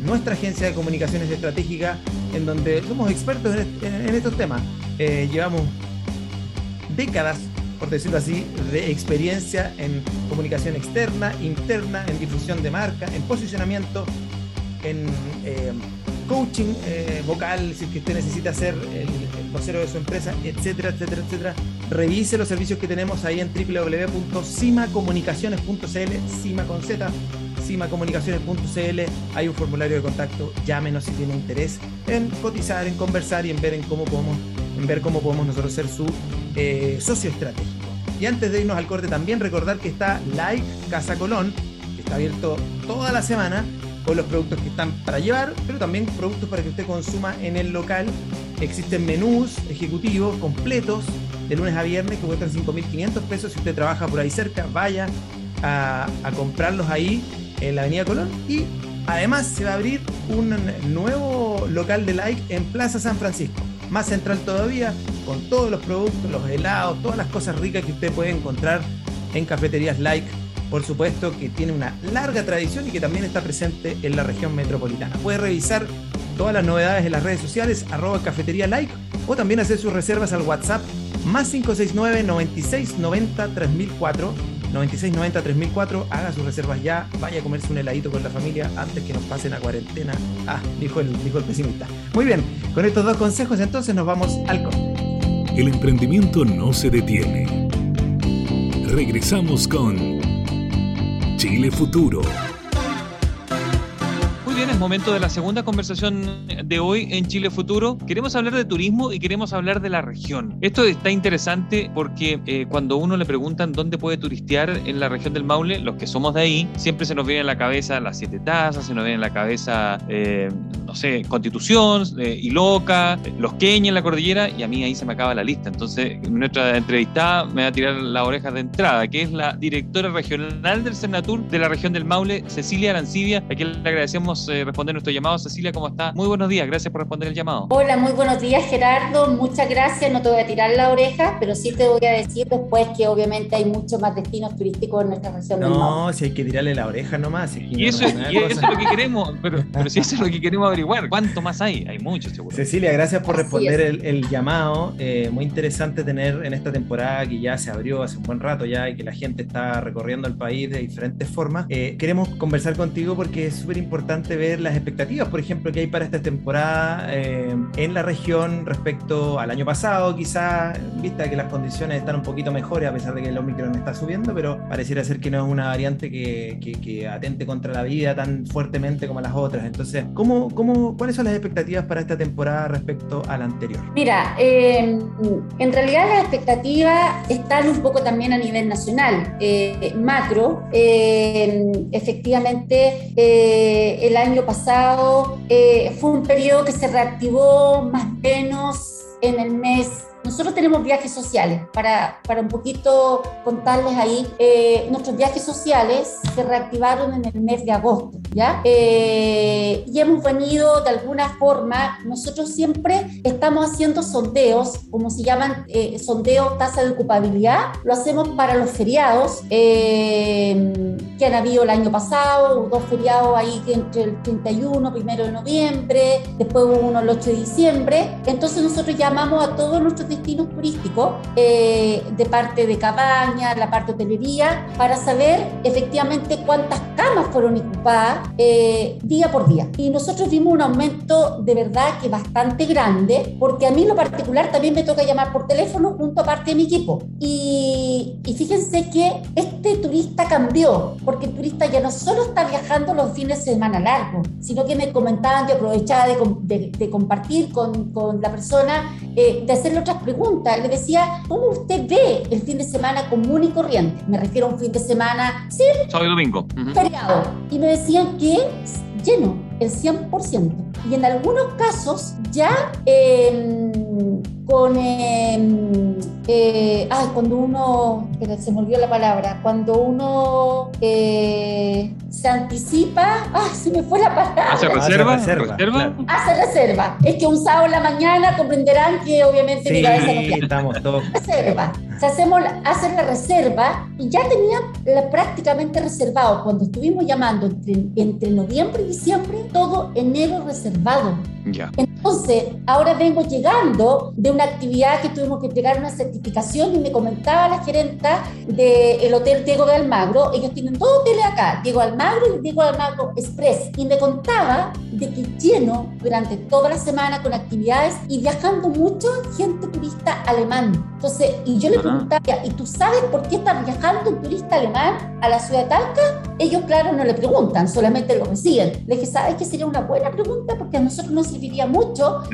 nuestra agencia de comunicaciones estratégica, en donde somos expertos en, estos temas. Eh, llevamos décadas, por decirlo así, de experiencia en comunicación externa, interna, en difusión de marca, en posicionamiento, en eh, coaching eh, vocal, si es que usted necesita ser el, vocero de su empresa, etcétera, etcétera, etcétera. Revise los servicios que tenemos ahí en www.cimacomunicaciones.cl, cima con Z, cimacomunicaciones.cl. Hay un formulario de contacto, llámenos si tiene interés en cotizar, en conversar y en ver en cómo podemos, ver cómo podemos nosotros ser su eh, socio estratégico. Y antes de irnos al corte, también recordar que está Like Casa Colón, que está abierto toda la semana con los productos que están para llevar, pero también productos para que usted consuma en el local. Existen menús ejecutivos completos de lunes a viernes que cuestan 5.500 pesos. Si usted trabaja por ahí cerca, vaya a, a comprarlos ahí en la Avenida Colón. Y además se va a abrir un nuevo local de like en Plaza San Francisco. Más central todavía, con todos los productos, los helados, todas las cosas ricas que usted puede encontrar en cafeterías like por supuesto que tiene una larga tradición y que también está presente en la región metropolitana. Puede revisar todas las novedades en las redes sociales, arroba cafetería like, o también hacer sus reservas al WhatsApp más 569 96 90 3004 96 90 3004 haga sus reservas ya, vaya a comerse un heladito con la familia antes que nos pasen a cuarentena. Ah, dijo el, dijo el pesimista. Muy bien, con estos dos consejos entonces nos vamos al corte. El emprendimiento no se detiene. Regresamos con Chile Futuro. Es momento de la segunda conversación de hoy en Chile Futuro. Queremos hablar de turismo y queremos hablar de la región. Esto está interesante porque eh, cuando uno le preguntan dónde puede turistear en la región del Maule, los que somos de ahí, siempre se nos viene a la cabeza las siete tazas, se nos viene a la cabeza, eh, no sé, Constitución, eh, Iloca, Los Queñas en la cordillera, y a mí ahí se me acaba la lista. Entonces, nuestra entrevistada me va a tirar la oreja de entrada, que es la directora regional del Senatur de la región del Maule, Cecilia Arancibia, a quien le agradecemos eh, responder nuestro llamado. Cecilia, ¿cómo está? Muy buenos días, gracias por responder el llamado. Hola, muy buenos días, Gerardo. Muchas gracias. No te voy a tirar la oreja, pero sí te voy a decir después que obviamente hay muchos más destinos turísticos en nuestra región del. No, si hay que tirarle la oreja nomás. y eso, es, lo que queremos, pero, si eso es lo que queremos averiguar, ¿cuánto más hay? Hay muchos, seguro. Cecilia, gracias por responder el, llamado. Eh, muy interesante tener en esta temporada que ya se abrió hace un buen rato ya y que la gente está recorriendo el país de diferentes formas. Eh, queremos conversar contigo porque es súper importante ver las expectativas, por ejemplo, que hay para esta temporada eh, en la región respecto al año pasado, quizá, vista que las condiciones están un poquito mejores a pesar de que el Omicron está subiendo, pero pareciera ser que no es una variante que, que, atente contra la vida tan fuertemente como las otras. Entonces, ¿cómo, cómo, ¿cuáles son las expectativas para esta temporada respecto a la anterior? Mira, eh, en realidad las expectativas están un poco también a nivel nacional, eh, macro. efectivamente, el año pasado eh, fue un periodo que se reactivó más o menos en el mes nosotros tenemos viajes sociales, para, para un poquito contarles ahí, eh, nuestros viajes sociales se reactivaron en el mes de agosto, ¿ya? Eh, y hemos venido de alguna forma, nosotros siempre estamos haciendo sondeos, como se llaman eh, sondeos tasa de ocupabilidad, lo hacemos para los feriados que han habido el año pasado, dos feriados ahí entre el 31, primero de noviembre, después uno el 8 de diciembre, entonces nosotros llamamos a todos nuestros destinos turísticos eh, de parte de cabaña, la parte hotelería, para saber efectivamente cuántas camas fueron ocupadas eh, día por día. Y nosotros vimos un aumento de verdad que bastante grande, porque a mí en lo particular también me toca llamar por teléfono junto a parte de mi equipo. Y, y fíjense que este turista cambió, porque el turista ya no solo está viajando los fines de semana largos, sino que me comentaban que aprovechaba de, de, compartir con, con, la persona, eh, de hacerle otras pregunta. Le decía, ¿cómo usted ve el fin de semana común y corriente? Me refiero a un fin de semana, sí, sábado y domingo, feriado. Y me decían que lleno, el 100%. Y en algunos casos ya... Eh, con em, eh, ay, cuando uno, se me olvidó la palabra, cuando uno eh, se anticipa, ay, se me fue la palabra. ¿Hace reserva? Hace reserva. Hace reserva. Es que un sábado en la mañana comprenderán que obviamente sí, mi cabeza no estamos todos. Reserva. O hacemos, hacen la reserva y ya tenían la, prácticamente reservado. Cuando estuvimos llamando entre, entre noviembre y diciembre, todo enero reservado. Ya. Entonces, ahora vengo llegando de una actividad que tuvimos que entregar una certificación y me comentaba la gerenta del Hotel Diego de Almagro, ellos tienen dos hoteles acá, Diego Almagro y Diego Almagro Express, y me contaba de que lleno durante toda la semana con actividades y viajando mucho gente turista alemán. Entonces, y yo le preguntaba, ¿y tú sabes por qué está viajando un turista alemán a la ciudad de Talca? Ellos, claro, no le preguntan, solamente lo reciben. Le dije, ¿sabes que sería una buena pregunta? Porque a nosotros nos serviría mucho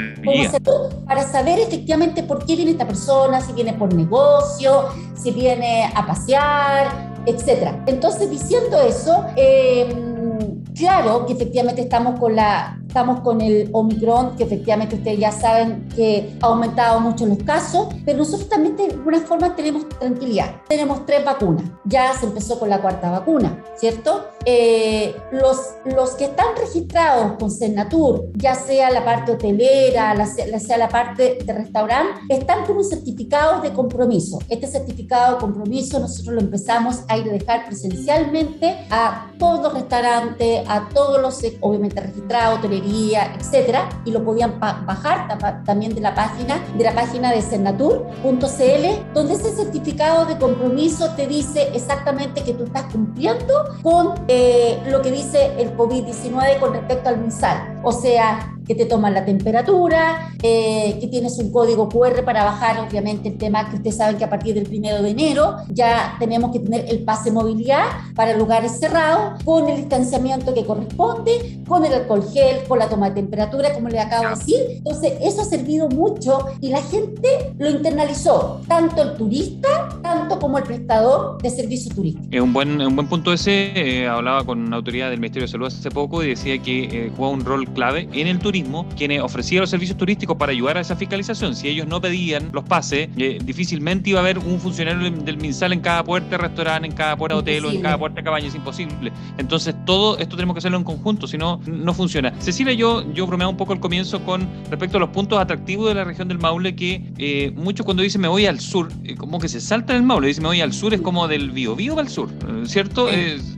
para saber efectivamente por qué viene esta persona, si viene por negocio, si viene a pasear, etc. Entonces, diciendo eso, em, claro que efectivamente estamos con la estamos con el Omicron, que efectivamente ustedes ya saben que ha aumentado mucho los casos, pero nosotros también de alguna forma tenemos tranquilidad. Tenemos tres vacunas, ya se empezó con la cuarta vacuna, ¿cierto? Eh, los, los que están registrados con Senatur, ya sea la parte hotelera, la, sea la parte de restaurante, están con un certificado de compromiso. Este certificado de compromiso nosotros lo empezamos a ir a dejar presencialmente a todos los restaurantes, a todos los, obviamente, registrados, hotelería, etcétera, y lo podían bajar también de la página de la página de Senatur.cl, donde ese certificado de compromiso te dice exactamente que tú estás cumpliendo con eh, lo que dice el COVID-19 con respecto al MinSal. O sea, que te toman la temperatura, eh, que tienes un código QR para bajar, obviamente, el tema que ustedes saben que a partir del primero de enero ya tenemos que tener el pase movilidad para lugares cerrados, con el distanciamiento que corresponde, con el alcohol gel, con la toma de temperatura, como le acabo de decir. Entonces, eso ha servido mucho y la gente lo internalizó, tanto el turista, tanto como el prestador de servicio turístico. Es un buen, un buen punto ese. Eh, hablaba con una autoridad del Ministerio de Salud hace poco y decía que eh, juega un rol clave en el turismo quienes ofrecían los servicios turísticos para ayudar a esa fiscalización. Si ellos no pedían los pases, eh, difícilmente iba a haber un funcionario del MinSal en cada puerta de restaurante, en cada puerta de hotel o en cada puerta de cabaña. Es imposible. Entonces, todo esto tenemos que hacerlo en conjunto, si no, no funciona. Cecilia, yo, yo bromeaba un poco al comienzo con respecto a los puntos atractivos de la región del Maule, que eh, muchos cuando dicen me voy al sur, eh, como que se salta en el Maule, dicen me voy al sur, es como del Bío, Bío al sur, ¿cierto?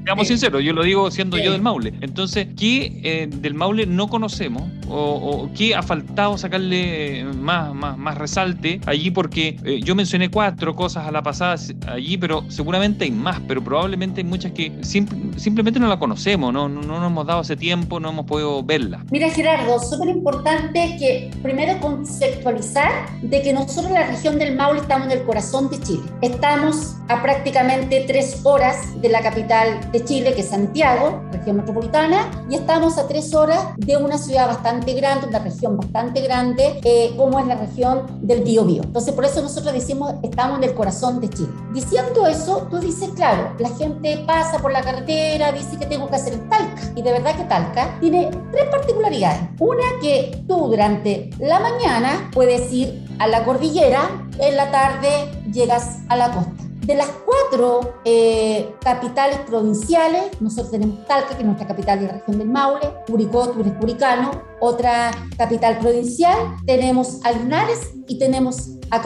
seamos sinceros, yo lo digo siendo yo del Maule. Entonces, ¿qué del Maule no conocemos? o, qué ha faltado sacarle más, más, más resalte allí? Porque eh, yo mencioné cuatro cosas a la pasada allí, pero seguramente hay más, pero probablemente hay muchas que simplemente no la conocemos, ¿no? No, nos hemos dado ese tiempo, no hemos podido verla. Mira Gerardo, súper importante que primero conceptualizar de que nosotros la región del Maule estamos en el corazón de Chile. Estamos a prácticamente tres horas de la capital de Chile, que es Santiago, región metropolitana, y estamos a tres horas de una ciudad bastante grande, una región bastante grande, eh, como es la región del Biobío. Entonces, por eso nosotros decimos, estamos en el corazón de Chile. Diciendo eso, tú dices, claro, la gente pasa por la carretera, dice que tengo que hacer Talca. Y de verdad que Talca tiene tres particularidades. Una que tú durante la mañana puedes ir a la cordillera, en la tarde llegas a la costa. De las cuatro eh, capitales provinciales, nosotros tenemos Talca, que es nuestra capital de la región del Maule, Curicó, tú eres curicano, otra capital provincial, tenemos a Linares y tenemos a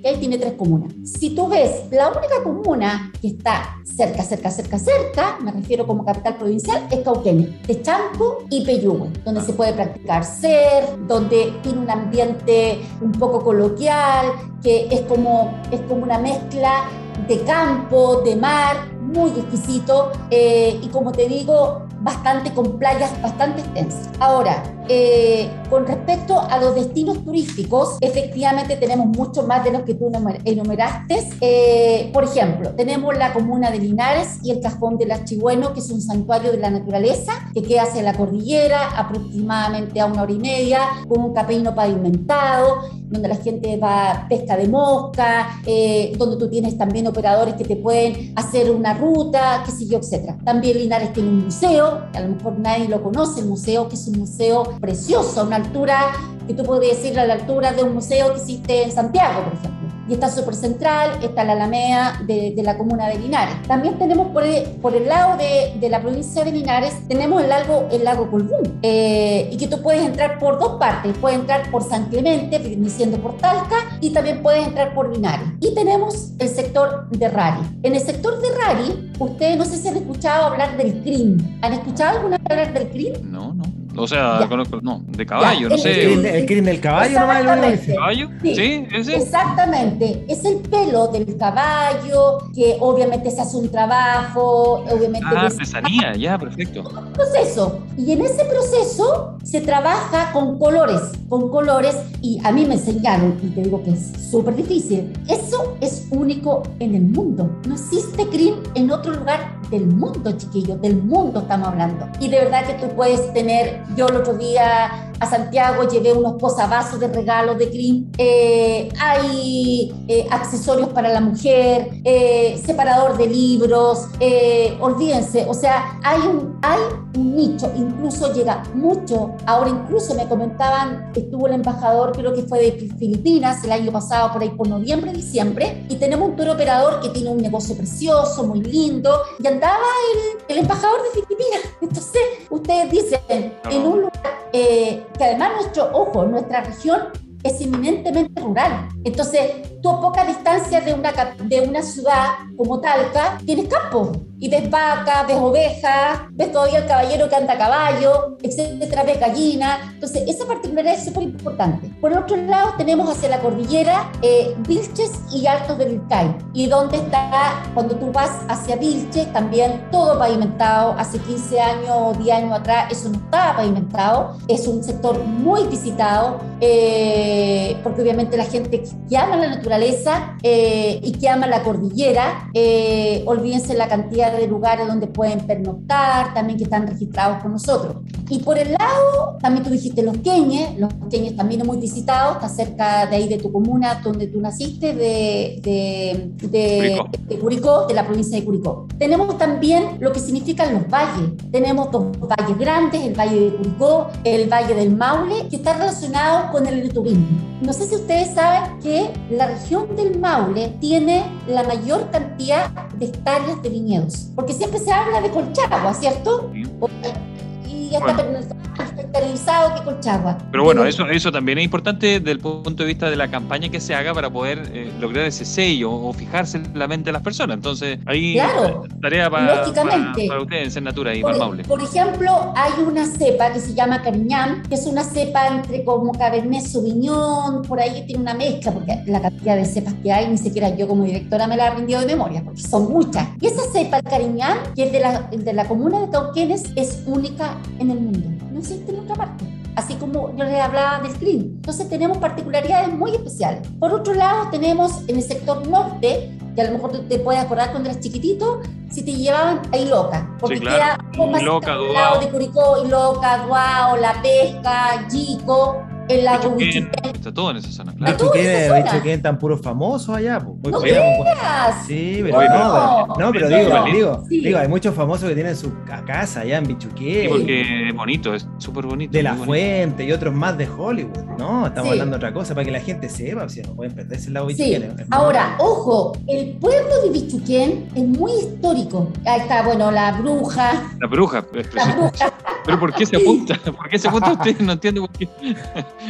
que ahí tiene tres comunas. Si tú ves, la única comuna que está cerca, cerca, cerca, cerca, me refiero como capital provincial, es Cauquenes, Techampo y Peyúgue, donde se puede practicar ser, donde tiene un ambiente un poco coloquial, que es como, es como una mezcla de campo, de mar, muy exquisito eh, y como te digo, bastante con playas bastante extensas. Ahora, eh, con respecto a los destinos turísticos, efectivamente tenemos mucho más de los que tú enumeraste. Eh, por ejemplo, tenemos la comuna de Linares y el Cajón del Archigüeno, que es un santuario de la naturaleza que queda hacia la cordillera, aproximadamente a una hora y media, con un camino pavimentado, donde la gente va pesca de mosca, eh, donde tú tienes también operadores que te pueden hacer una ruta, qué sé yo, etc. También Linares tiene un museo, a lo mejor nadie lo conoce, el museo, que es un museo precioso, a una altura y tú podrías ir a la altura de un museo que existe en Santiago, por ejemplo y está súper central, está la Alameda de, de, la comuna de Linares. También tenemos por el, por el lado de, de, la provincia de Linares, tenemos el lago, el lago Colbún, eh, y que tú puedes entrar por dos partes, puedes entrar por San Clemente, diciendo por Talca, y también puedes entrar por Linares. Y tenemos el sector de Rari. En el sector de Rari, ustedes no sé si han escuchado hablar del CRIM. ¿Han escuchado alguna vez hablar del CRIM? No, no. O sea, conozco, no, de caballo, Ya, no el sé. El, el crimen del caballo nomás dice. ¿Caballo? Sí. Sí, ese. Exactamente, es el pelo del caballo que obviamente se hace un trabajo, obviamente Ah, es artesanía, ya, perfecto. un proceso. Y en ese proceso se trabaja con colores, con colores, y a mí me enseñaron, y te digo que es súper difícil, eso es único en el mundo. No existe CRIM en otro lugar del mundo, chiquillos, del mundo estamos hablando. Y de verdad que tú puedes tener, yo el otro día a Santiago llevé unos posavasos de regalo de CRIM, eh, hay eh, accesorios para la mujer, eh, separador de libros, eh, olvídense, o sea, hay un, nicho, incluso llega mucho, ahora incluso me comentaban, estuvo el embajador, creo que fue de Filipinas el año pasado, por ahí por noviembre, diciembre, y tenemos un tour operador que tiene un negocio precioso, muy lindo, y andaba el embajador de Filipinas. Entonces, ustedes dicen, en un lugar eh, que además nuestro, ojo, nuestra región es eminentemente rural. Entonces, tú a poca distancia de una, de una ciudad como Talca, tienes campo. Y ves vacas, ves ovejas, ves todavía el caballero que anda a caballo, etcétera, ves gallinas. Entonces, esa particularidad es súper importante. Por otro lado, tenemos hacia la cordillera eh, Vilches y Altos del Ilcay. Y donde está, cuando tú vas hacia Vilches, también todo pavimentado. Hace 15 años o 10 años atrás, eso no estaba pavimentado. Es un sector muy visitado, eh, porque obviamente la gente que ama la naturaleza eh, y que ama la cordillera, eh, olvídense la cantidad de lugares donde pueden pernoctar, también que están registrados con nosotros. Y por el lado, también tú dijiste Los Queñes, Los Queñes también es muy visitado, está cerca de ahí de tu comuna, donde tú naciste, de, de, de, Curicó. de Curicó, de la provincia de Curicó. Tenemos también lo que significan los valles. Tenemos dos valles grandes, el Valle de Curicó, el Valle del Maule, que está relacionado con el turismo. No sé si ustedes saben que la región del Maule tiene la mayor cantidad de hectáreas de viñedos, porque siempre se habla de Colchagua, ¿cierto? Ya está Bueno. hectarealizado que Colchagua. Pero bueno, eso, eso también es importante desde el punto de vista de la campaña que se haga para poder eh, lograr ese sello o fijarse en la mente de las personas. Entonces, ahí Claro, eh, tarea para, para, para ustedes en Natura y para Por, el Maule. por ejemplo, hay una cepa que se llama Cariñán, que es una cepa entre como Cabernet Sauvignon, por ahí tiene una mezcla, porque la cantidad de cepas que hay, ni siquiera yo como directora me la he aprendido de memoria, porque son muchas. Y esa cepa, Cariñán, que es de la, de la comuna de Cauquenes, es única en el mundo. No existe en otra parte. Así como yo les hablaba del CRIM. Entonces tenemos particularidades muy especiales. Por otro lado, tenemos en el sector norte, que a lo mejor te puedes acordar cuando eras chiquitito, si te llevaban a Iloca, porque Sí, claro. queda un poco más de Curicó, Iloca, Duao, La Pesca, Yico, el lago Bichuquén, está todo en esa zona, claro. Bichuquén, esa zona. Bichuquén tan puros famosos allá. po. No creas. Sí, pero Oye, no, no, pero digo, no. digo, Sí. digo, hay muchos famosos que tienen su ca- casa allá en Sí, Bichuquén, porque es bonito, es súper bonito. de La bonito. Fuente y otros más de Hollywood. No, estamos Sí. hablando de otra cosa para que la gente sepa, si no pueden perderse el lago Sí, Bichuquén. es- es muy ahora, ojo, el pueblo de Bichuquén es muy histórico. Ahí está, bueno, la bruja, La bruja, es la bruja, Pero ¿por qué se apunta? ¿Por qué se apunta usted? No entiendo por qué.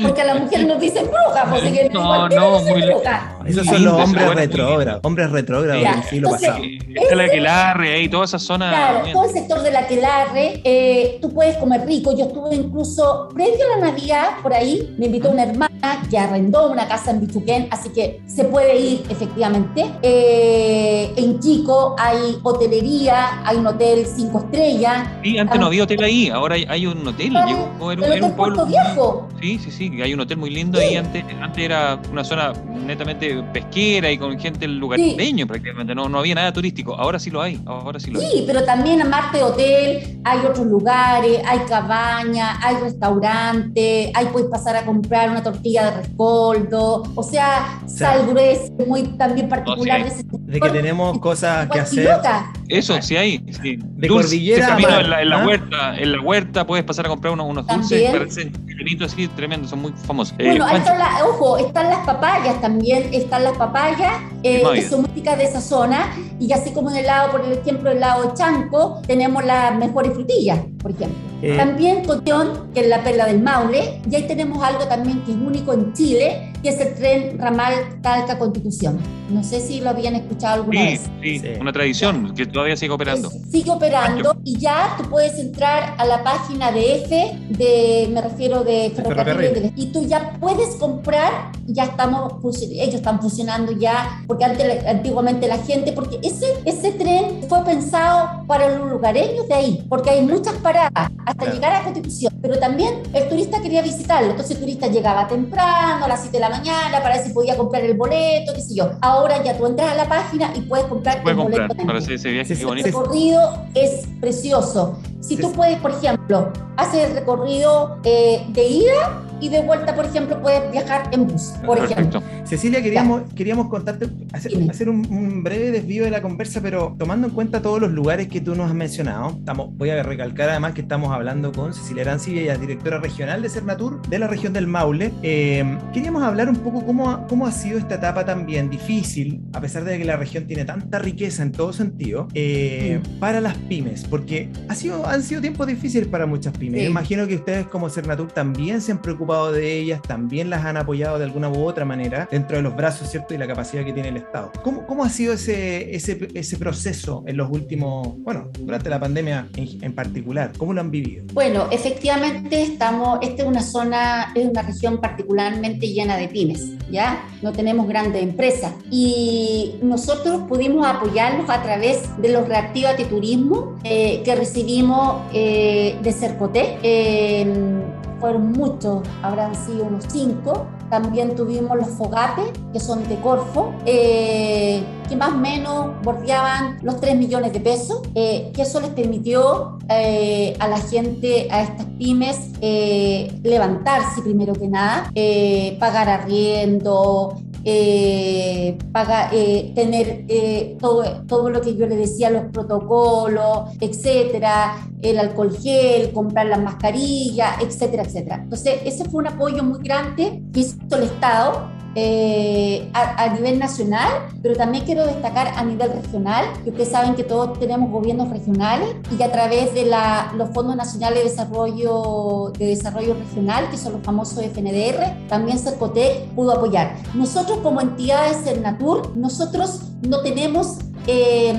Porque a la mujer nos dicen bruja, pues así que No, no, dicen muy bruja. No, esos son los hombres retrógrados, hombres retrógrados del siglo entonces, pasado. Está la Aquelarre ahí, toda esa zona. Claro, bien. todo el sector de la Quelarre, eh, tú puedes comer rico. Yo estuve incluso, previo a la Navidad, por ahí, me invitó una hermana que arrendó una casa en Bichuquén, así que se puede ir efectivamente. Eh, en Chico hay hotelería, hay un hotel cinco estrellas. Sí, antes no había hotel ahí, ahora hay, un hotel. Ah, Llegó, era, era un pueblo. Viejo. Sí, sí, sí, hay un hotel muy lindo Sí. y antes, antes era una zona netamente pesquera y con gente lugareño prácticamente, no, no había nada turístico. Ahora sí lo hay, ahora sí lo hay. Sí, pero también aparte de hotel, hay otros lugares, hay cabaña, hay restaurante, ahí puedes pasar a comprar una tortilla de rescoldo, o sea, sea, sal gruesa, muy también particular sí. de ese De que tenemos cosas que hacer. Eso sí hay. Sí. De Dulce, cordillera camino mar, en la, en la ¿ah? huerta, en la huerta puedes pasar a comprar unos, unos dulces parecen Benito así, tremendo, son muy famosos. Eh, Bueno, ahí están la- ojo, están las papayas también, están las papayas, eh, que son músicas de esa zona, y así como en el lado, por ejemplo, el lado Chanco, tenemos las mejores frutillas, por ejemplo. Eh, También Cotión, que es la perla del Maule, y ahí tenemos algo también que es único en Chile, que es el tren ramal Talca Constitución. No sé si lo habían escuchado alguna sí, vez. sí, Sí. una tradición que todavía sigue operando. Es- Sigue operando y ya tú puedes entrar a la página de F, de, me refiero de ferrocarril. y tú ya puedes comprar, ya estamos, ellos están funcionando ya, porque antes, antiguamente la gente, porque ese, ese tren fue pensado para los lugareños de ahí, porque hay muchas paradas hasta Claro. llegar a Constitución, pero también el turista quería visitarlo, entonces el turista llegaba temprano, a las 7 de la mañana, para ver si podía comprar el boleto, qué sé yo. Ahora ya tú entras a la página y puedes comprar Puede el comprar boleto para hacer ese viaje, Sí, qué bonito. El recorrido es precioso. Si Sí, tú puedes, por ejemplo, hacer el recorrido eh, de ida y de vuelta, por ejemplo, puedes viajar en bus, por ejemplo. Cecilia, queríamos, queríamos contarte, hacer, un, un breve desvío de la conversa, pero tomando en cuenta todos los lugares que tú nos has mencionado, estamos, voy a recalcar además que estamos hablando con Cecilia Arancibia, ella es directora regional de Cernatur de la región del Maule. Eh, queríamos hablar un poco cómo, ha- cómo ha sido esta etapa también difícil, a pesar de que la región tiene tanta riqueza en todo sentido, eh, para las pymes, porque ha sido, han sido tiempos difíciles para muchas pymes. Sí. Imagino que ustedes como Cernatur también se han preocupado de ellas, también las han apoyado de alguna u otra manera dentro de los brazos, ¿cierto? Y la capacidad que tiene el Estado. ¿Cómo, cómo ha sido ese, ese, ese proceso en los últimos, bueno, durante la pandemia en, en particular? ¿Cómo lo han vivido? Bueno, efectivamente estamos, esta es una zona, es una región particularmente llena de pymes, ¿ya? No tenemos grandes empresas y nosotros pudimos apoyarlos a través de los Reactiva de Turismo eh, que recibimos eh, de Cercoté. Eh, fueron muchos, habrán sido unos cinco. También tuvimos los Fogape, que son de Corfo, eh, que más o menos bordeaban los 3 millones de pesos, eh, que eso les permitió eh, a la gente, a estas pymes, eh, levantarse primero que nada, eh, pagar arriendo, eh, paga- eh, tener eh, todo, todo lo que yo le decía, los protocolos, etcétera, el alcohol gel, comprar las mascarillas, etcétera, etcétera. Entonces, ese fue un apoyo muy grande que hizo el Estado eh, a, a nivel nacional, pero también quiero destacar a nivel regional, que ustedes saben que todos tenemos gobiernos regionales y a través de la- los fondos nacionales de desarrollo, de desarrollo regional, que son los famosos FNDR, también Cercotec pudo apoyar. Nosotros como entidades Cernatur, nosotros no tenemos eh,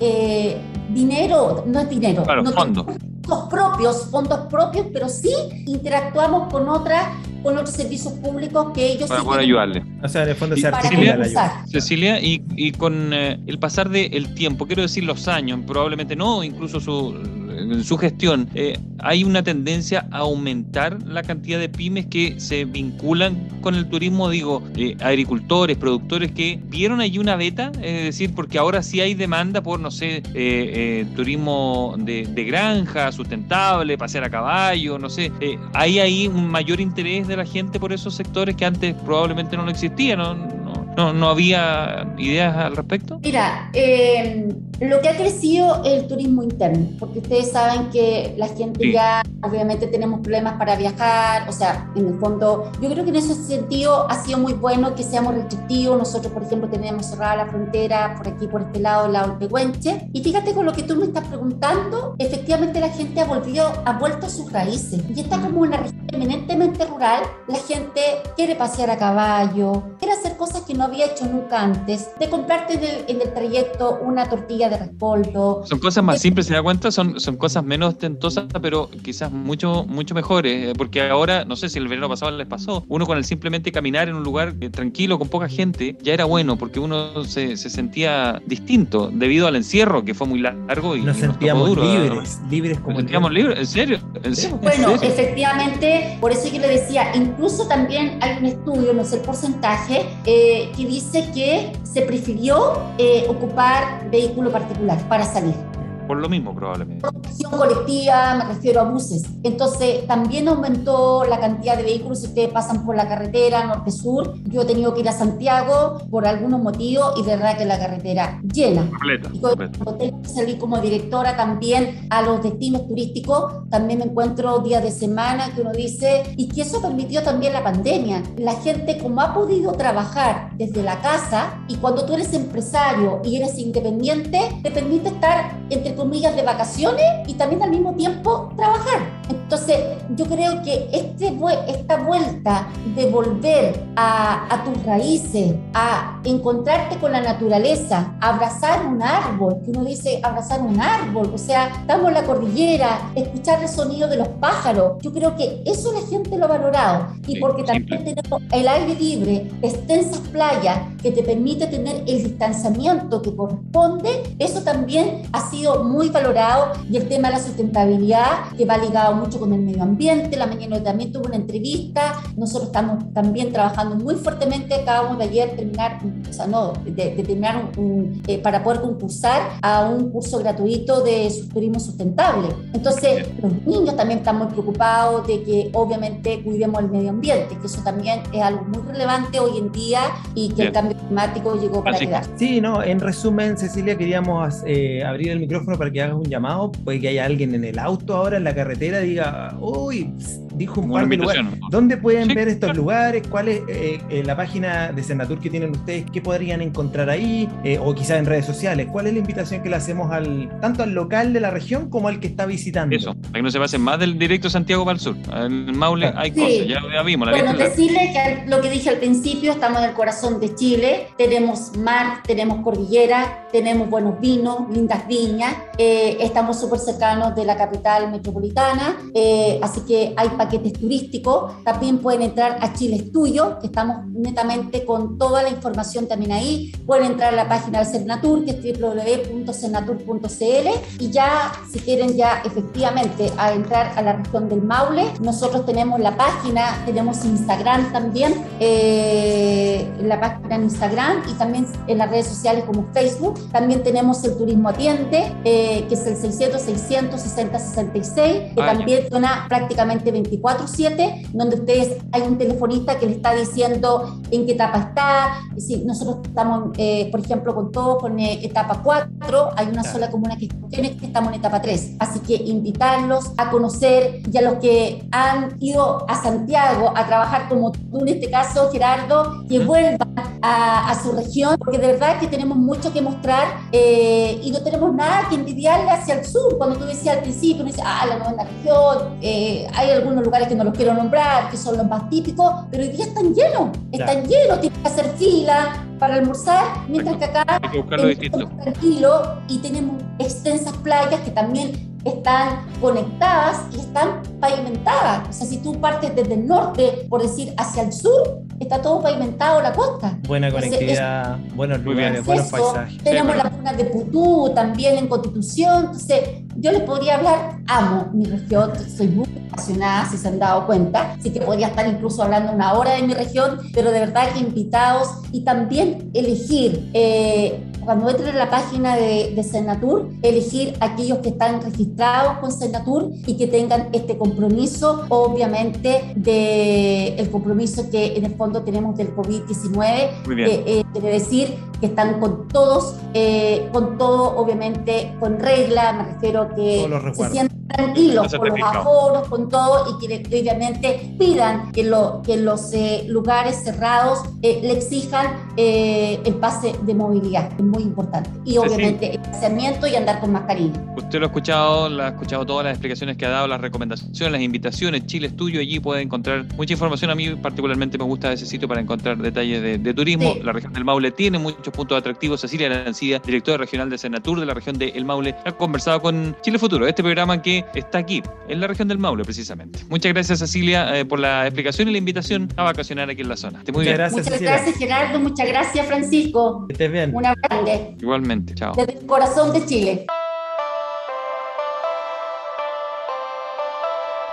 eh, dinero, no es dinero, Claro, no fondo. tenemos fondos propios, fondos propios, pero sí interactuamos con otras con otros servicios públicos que ellos Para poder ayudarle. O sea, en el fondo se ayuda. Cecilia, y, y con eh, el pasar del tiempo, quiero decir los años, probablemente no, incluso su, en su gestión, eh, hay una tendencia a aumentar la cantidad de pymes que se vinculan con el turismo, digo, eh, agricultores, productores que vieron allí una beta, es decir, porque ahora sí hay demanda por, no sé, eh, turismo de, granja, sustentable, pasear a caballo, no sé, hay ahí un mayor interés de la gente por esos sectores que antes probablemente no existían, ¿no? no, no, no había ideas al respecto. Mira, eh, lo que ha crecido es el turismo interno, porque ustedes saben que la gente Sí. ya, obviamente tenemos problemas para viajar, o sea, en el fondo, yo creo que en ese sentido ha sido muy bueno que seamos restrictivos. Nosotros, por ejemplo, tenemos cerrada la frontera por aquí, por este lado, el lado del Pehuenche. Y fíjate con lo que tú me estás preguntando, efectivamente la gente ha, volvido, ha vuelto a sus raíces. Y está como una región eminentemente rural, la gente quiere pasear a caballo, quiere hacer cosas que no había hecho nunca antes, de comprarte en el, en el trayecto una tortilla de respoldo. Son cosas más simples, se da cuenta, son, son cosas menos ostentosas, pero quizás mucho, mucho mejores, eh, porque ahora, no sé si el verano pasado les pasó, uno con el simplemente caminar en un lugar eh, tranquilo, con poca gente, ya era bueno, porque uno se, se sentía distinto debido al encierro, que fue muy largo y Nos sentíamos duro, ¿no? libres, libres como Nos sentíamos libres, ¿en serio? ¿En serio? Bueno, ¿En serio? efectivamente, por eso yo le decía, incluso también hay un estudio, no sé el porcentaje, eh, que dice que se prefirió eh, ocupar vehículo particular para salir. Por lo mismo probablemente. Conducción colectiva, me refiero a buses. Entonces, también aumentó la cantidad de vehículos si ustedes pasan por la carretera norte-sur. Yo he tenido que ir a Santiago por algunos motivos y de verdad que la carretera llena. Completa, Y cuando completa. tengo que salir como directora también a los destinos turísticos, también me encuentro días de semana que uno dice, y que eso permitió también la pandemia. La gente como ha podido trabajar desde la casa y cuando tú eres empresario y eres independiente, te permite estar, entre comillas, de vacaciones y también al mismo tiempo trabajar. Entonces, yo creo que este, esta vuelta de volver a, a tus raíces, a encontrarte con la naturaleza, abrazar un árbol, que uno dice abrazar un árbol, o sea, estamos en la cordillera, escuchar el sonido de los pájaros, yo creo que eso la gente lo ha valorado. Y Sí, porque simple. también tenemos el aire libre, extensas playas, que te permite tener el distanciamiento que corresponde, eso también ha sido muy valorado y el tema de la sustentabilidad, que va ligado mucho con el medio ambiente, la mañana también tuve una entrevista, nosotros estamos también trabajando muy fuertemente, acabamos de ayer terminar, o sea, no, de, de terminar un, un, eh, para poder concursar a un curso gratuito de turismo sustentable. Entonces, los niños también están muy preocupados de que obviamente cuidemos el medio ambiente, que eso también es algo muy relevante hoy en día y que el cambio climático llegó para quedar. Sí, no, en resumen, Cecilia, queríamos eh, abrir el micrófono para que hagas un llamado. Puede que haya alguien en el auto ahora, en la carretera, aí, a, oi, dijo un par de lugares. invitación. ¿Dónde pueden Sí, ver estos claro. lugares? ¿Cuál es eh, eh, la página de Senatur que tienen ustedes? ¿Qué podrían encontrar ahí? Eh, o quizás en redes sociales. ¿Cuál es la invitación que le hacemos al tanto al local de la región como al que está visitando? Eso, para que no se pasen más del directo Santiago para el sur. En Maule hay Sí. cosas, ya, ya vimos. La Bueno, decirle que lo que dije al principio, estamos en el corazón de Chile, tenemos mar, tenemos cordillera, tenemos buenos vinos, lindas viñas, eh, estamos súper cercanos de la capital metropolitana, eh, así que hay paquetes turísticos, también pueden entrar a Chile es Tuyo, que estamos netamente con toda la información también ahí, pueden entrar a la página del Cernatur, que es www.cernatur.cl, y ya, si quieren ya efectivamente a entrar a la región del Maule, nosotros tenemos la página, tenemos Instagram también, eh, la página en Instagram y también en las redes sociales como Facebook. También tenemos el Turismo Atiende, eh, que es el 600 600 60 66, que Ah, ya. también suena prácticamente 24/7, donde ustedes hay un telefonista que le está diciendo en qué etapa está. Si nosotros estamos, eh, por ejemplo, con todo con eh, etapa 4, hay una Claro. sola comuna que tiene que estamos en etapa 3. Así que invitarlos a conocer y a los que han ido a Santiago a trabajar como tú en este caso, Gerardo, que Ujú. vuelvan a, a su región, porque de verdad que tenemos mucho que mostrar eh, y no tenemos nada que envidiarle hacia el sur. Cuando tú decías al principio, uno dice, ah, la novena región, eh, hay algunos lugares que no los quiero nombrar, que son los más típicos, pero hoy día están llenos, están llenos, tienes que hacer fila para almorzar, mientras que acá Hay que buscar lo tenemos distinto. tranquilo y tenemos extensas playas que también están conectadas y están pavimentadas. O sea, si tú partes desde el norte, por decir, hacia el sur, está todo pavimentado la costa. Buena Entonces, conectividad, buenos Muy bien. lugares, buenos paisajes. Tenemos Sí, las dunas de Putú también en Constitución. Entonces, yo les podría hablar, amo mi región, soy muy apasionada, si se han dado cuenta. Así que podría estar incluso hablando una hora de mi región, pero de verdad que invitados y también elegir. eh, cuando entren a la página de, de Senatur, elegir aquellos que están registrados con Senatur y que tengan este compromiso, obviamente, de el compromiso que en el fondo tenemos del COVID-19, Muy bien. que eh, quiere decir que están con todos, eh, con todo, obviamente, con regla, me refiero que se sientan tranquilos con los aforos, con todo, y que obviamente pidan que, lo, que los eh, lugares cerrados eh, le exijan eh, el pase de movilidad, es muy importante. Y obviamente el distanciamiento y andar con mascarilla. Usted lo ha escuchado, lo ha escuchado todas las explicaciones que ha dado, las recomendaciones, las invitaciones. Chile es tuyo, allí puede encontrar mucha información. A mí particularmente me gusta ese sitio para encontrar detalles de, de turismo. Sí. La región del Maule tiene muchos puntos atractivos. Cecilia Arancía, directora regional de Senatur de la región del Maule, ha conversado con Chile Futuro, este programa que está aquí, en la región del Maule precisamente. Muchas gracias Cecilia eh, por la explicación y la invitación a vacacionar aquí en la zona. Muy Muchas bien. gracias, Muchas Cecilia. gracias Gerardo, muchas gracias Francisco. Que estés bien. Un abrazo grande Igualmente. Chao. desde el corazón de Chile.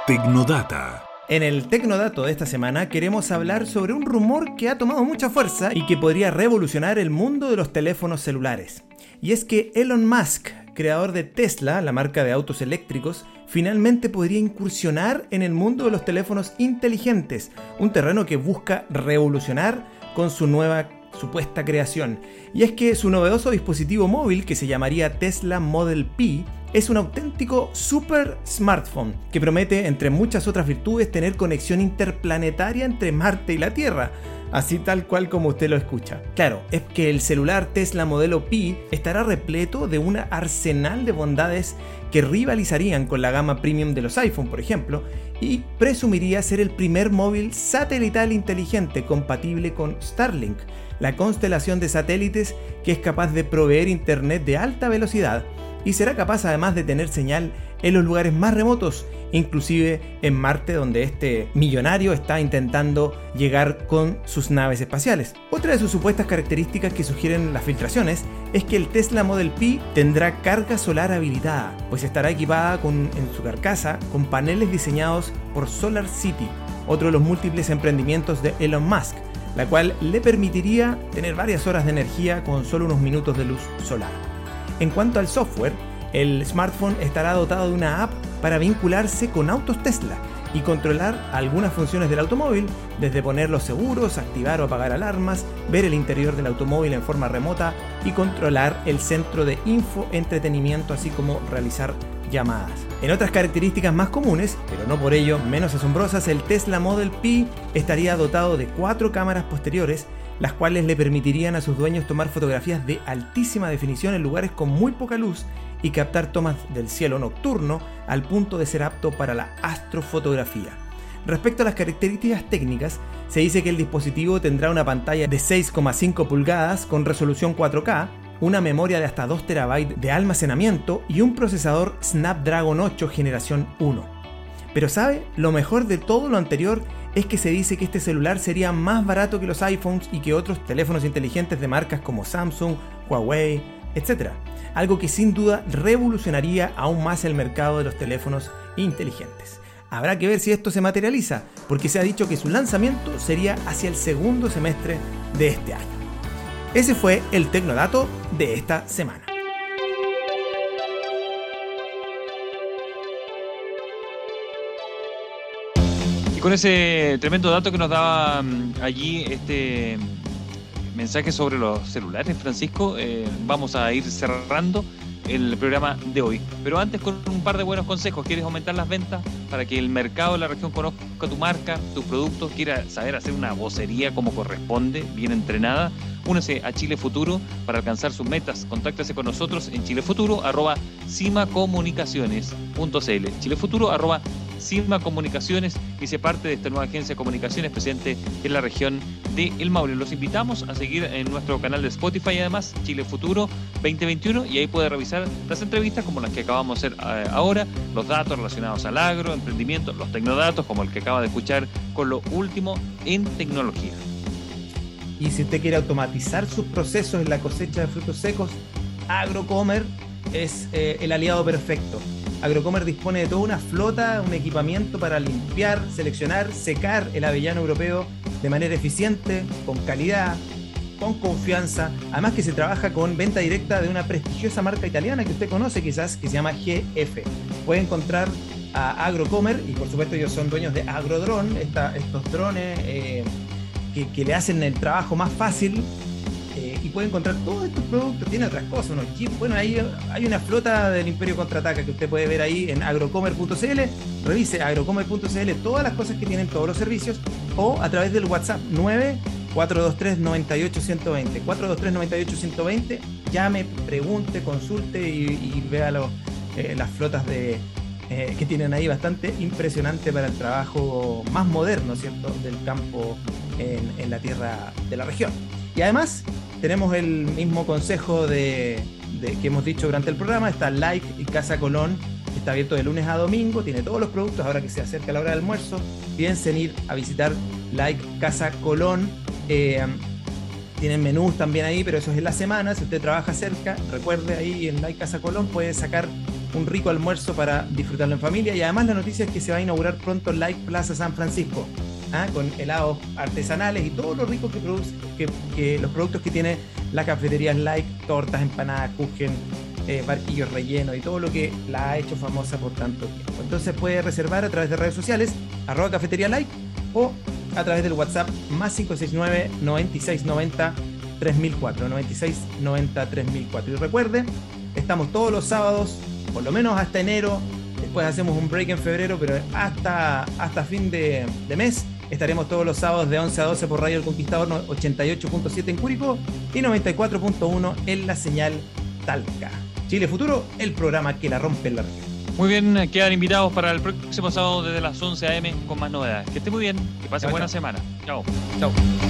Tecnodata. En el Tecnodato de esta semana queremos hablar sobre un rumor que ha tomado mucha fuerza y que podría revolucionar el mundo de los teléfonos celulares. Y es que Elon Musk, creador de Tesla, la marca de autos eléctricos, finalmente podría incursionar en el mundo de los teléfonos inteligentes, un terreno que busca revolucionar con su nueva supuesta creación. Y es que su novedoso dispositivo móvil, que se llamaría Tesla Model P, es un auténtico super smartphone que promete, entre muchas otras virtudes, tener conexión interplanetaria entre Marte y la Tierra, así tal cual como usted lo escucha. Claro, es que el celular Tesla modelo Pi estará repleto de un arsenal de bondades que rivalizarían con la gama premium de los iPhone, por ejemplo, y presumiría ser el primer móvil satelital inteligente compatible con Starlink, la constelación de satélites que es capaz de proveer internet de alta velocidad y será capaz además de tener señal en los lugares más remotos, inclusive en Marte donde este millonario está intentando llegar con sus naves espaciales. Otra de sus supuestas características que sugieren las filtraciones es que el Tesla Model P tendrá carga solar habilitada, pues estará equipada con, en su carcasa con paneles diseñados por Solar City, otro de los múltiples emprendimientos de Elon Musk, la cual le permitiría tener varias horas de energía con solo unos minutos de luz solar. En cuanto al software, el smartphone estará dotado de una app para vincularse con autos Tesla y controlar algunas funciones del automóvil, desde poner los seguros, activar o apagar alarmas, ver el interior del automóvil en forma remota y controlar el centro de infoentretenimiento, así como realizar llamadas. En otras características más comunes, pero no por ello menos asombrosas, el Tesla Model P estaría dotado de cuatro cámaras posteriores las cuales le permitirían a sus dueños tomar fotografías de altísima definición en lugares con muy poca luz y captar tomas del cielo nocturno al punto de ser apto para la astrofotografía. Respecto a las características técnicas, se dice que el dispositivo tendrá una pantalla de 6,5 pulgadas con resolución 4K, una memoria de hasta 2 TB de almacenamiento y un procesador Snapdragon 8 generación 1. Pero sabe, lo mejor de todo lo anterior es que se dice que este celular sería más barato que los iPhones y que otros teléfonos inteligentes de marcas como Samsung, Huawei, etc. Algo que sin duda revolucionaría aún más el mercado de los teléfonos inteligentes. Habrá que ver si esto se materializa, porque se ha dicho que su lanzamiento sería hacia el segundo semestre de este año. Ese fue el Tecnodato de esta semana. Y con ese tremendo dato que nos daba mm, allí este mensaje sobre los celulares, Francisco, eh, vamos a ir cerrando el programa de hoy. Pero antes con un par de buenos consejos. ¿Quieres aumentar las ventas para que el mercado de la región conozca tu marca, tus productos, quiera saber hacer una vocería como corresponde, bien entrenada? Únese a Chile Futuro para alcanzar sus metas. Contáctese con nosotros en chilefuturo arroba cimacomunicaciones.cl chilefuturo arroba Sigma Comunicaciones y se parte de esta nueva agencia de comunicaciones presente en la región de El Maule. Los invitamos a seguir en nuestro canal de Spotify, además, Chile Futuro 2021, y ahí puede revisar las entrevistas como las que acabamos de hacer eh, ahora, los datos relacionados al agro, emprendimiento, los tecnodatos, como el que acaba de escuchar, con lo último en tecnología. Y si usted quiere automatizar sus procesos en la cosecha de frutos secos, AgroComer es eh, el aliado perfecto Agrocomer dispone de toda una flota, un equipamiento para limpiar, seleccionar, secar el avellano europeo de manera eficiente, con calidad, con confianza. Además que se trabaja con venta directa de una prestigiosa marca italiana que usted conoce quizás, que se llama GF. Puede encontrar a Agrocomer y por supuesto ellos son dueños de Agrodrone, estos drones eh, que, que le hacen el trabajo más fácil puede encontrar todos estos productos. Tiene otras cosas, unos chips. Bueno, ahí hay una flota del Imperio Contraataca que usted puede ver ahí en agrocomer.cl. Revise agrocomer.cl todas las cosas que tienen todos los servicios o a través del WhatsApp 9 423 98120 423 98120 llame, pregunte, consulte y, vea eh, las flotas de, eh, que tienen ahí bastante impresionante para el trabajo más moderno, ¿cierto?, del campo en la tierra de la región. Y además tenemos el mismo consejo de, que hemos dicho durante el programa, está Like y Casa Colón, está abierto de lunes a domingo, tiene todos los productos, ahora que se acerca la hora del almuerzo, piensen ir a visitar Like Casa Colón. Eh, tienen menús también ahí, pero eso es en la semana. Si usted trabaja cerca, recuerde ahí en Like Casa Colón puede sacar un rico almuerzo para disfrutarlo en familia. Y además la noticia es que se va a inaugurar pronto Like Plaza San Francisco. ¿Ah? con helados artesanales y todo lo rico que produce, que, los productos que tiene la cafetería Like, tortas, empanadas, kuchen, eh, barquillos rellenos y todo lo que la ha hecho famosa por tanto tiempo. Entonces puede reservar a través de redes sociales, arroba cafetería like o a través del WhatsApp más 569 9690 3004 9690 3004 y recuerde estamos todos los sábados por lo menos hasta enero después hacemos un break en febrero pero hasta, hasta fin de, de mes estaremos todos los sábados de 11 a 12 por Radio El Conquistador 88.7 en Curicó y 94.1 en la señal Talca Chile Futuro el programa que la rompe en la región Muy bien, quedan invitados para el próximo sábado desde las 11 a.m. con más novedades. Que esté muy bien, que pase Chao, buena chao. semana. Chao. chao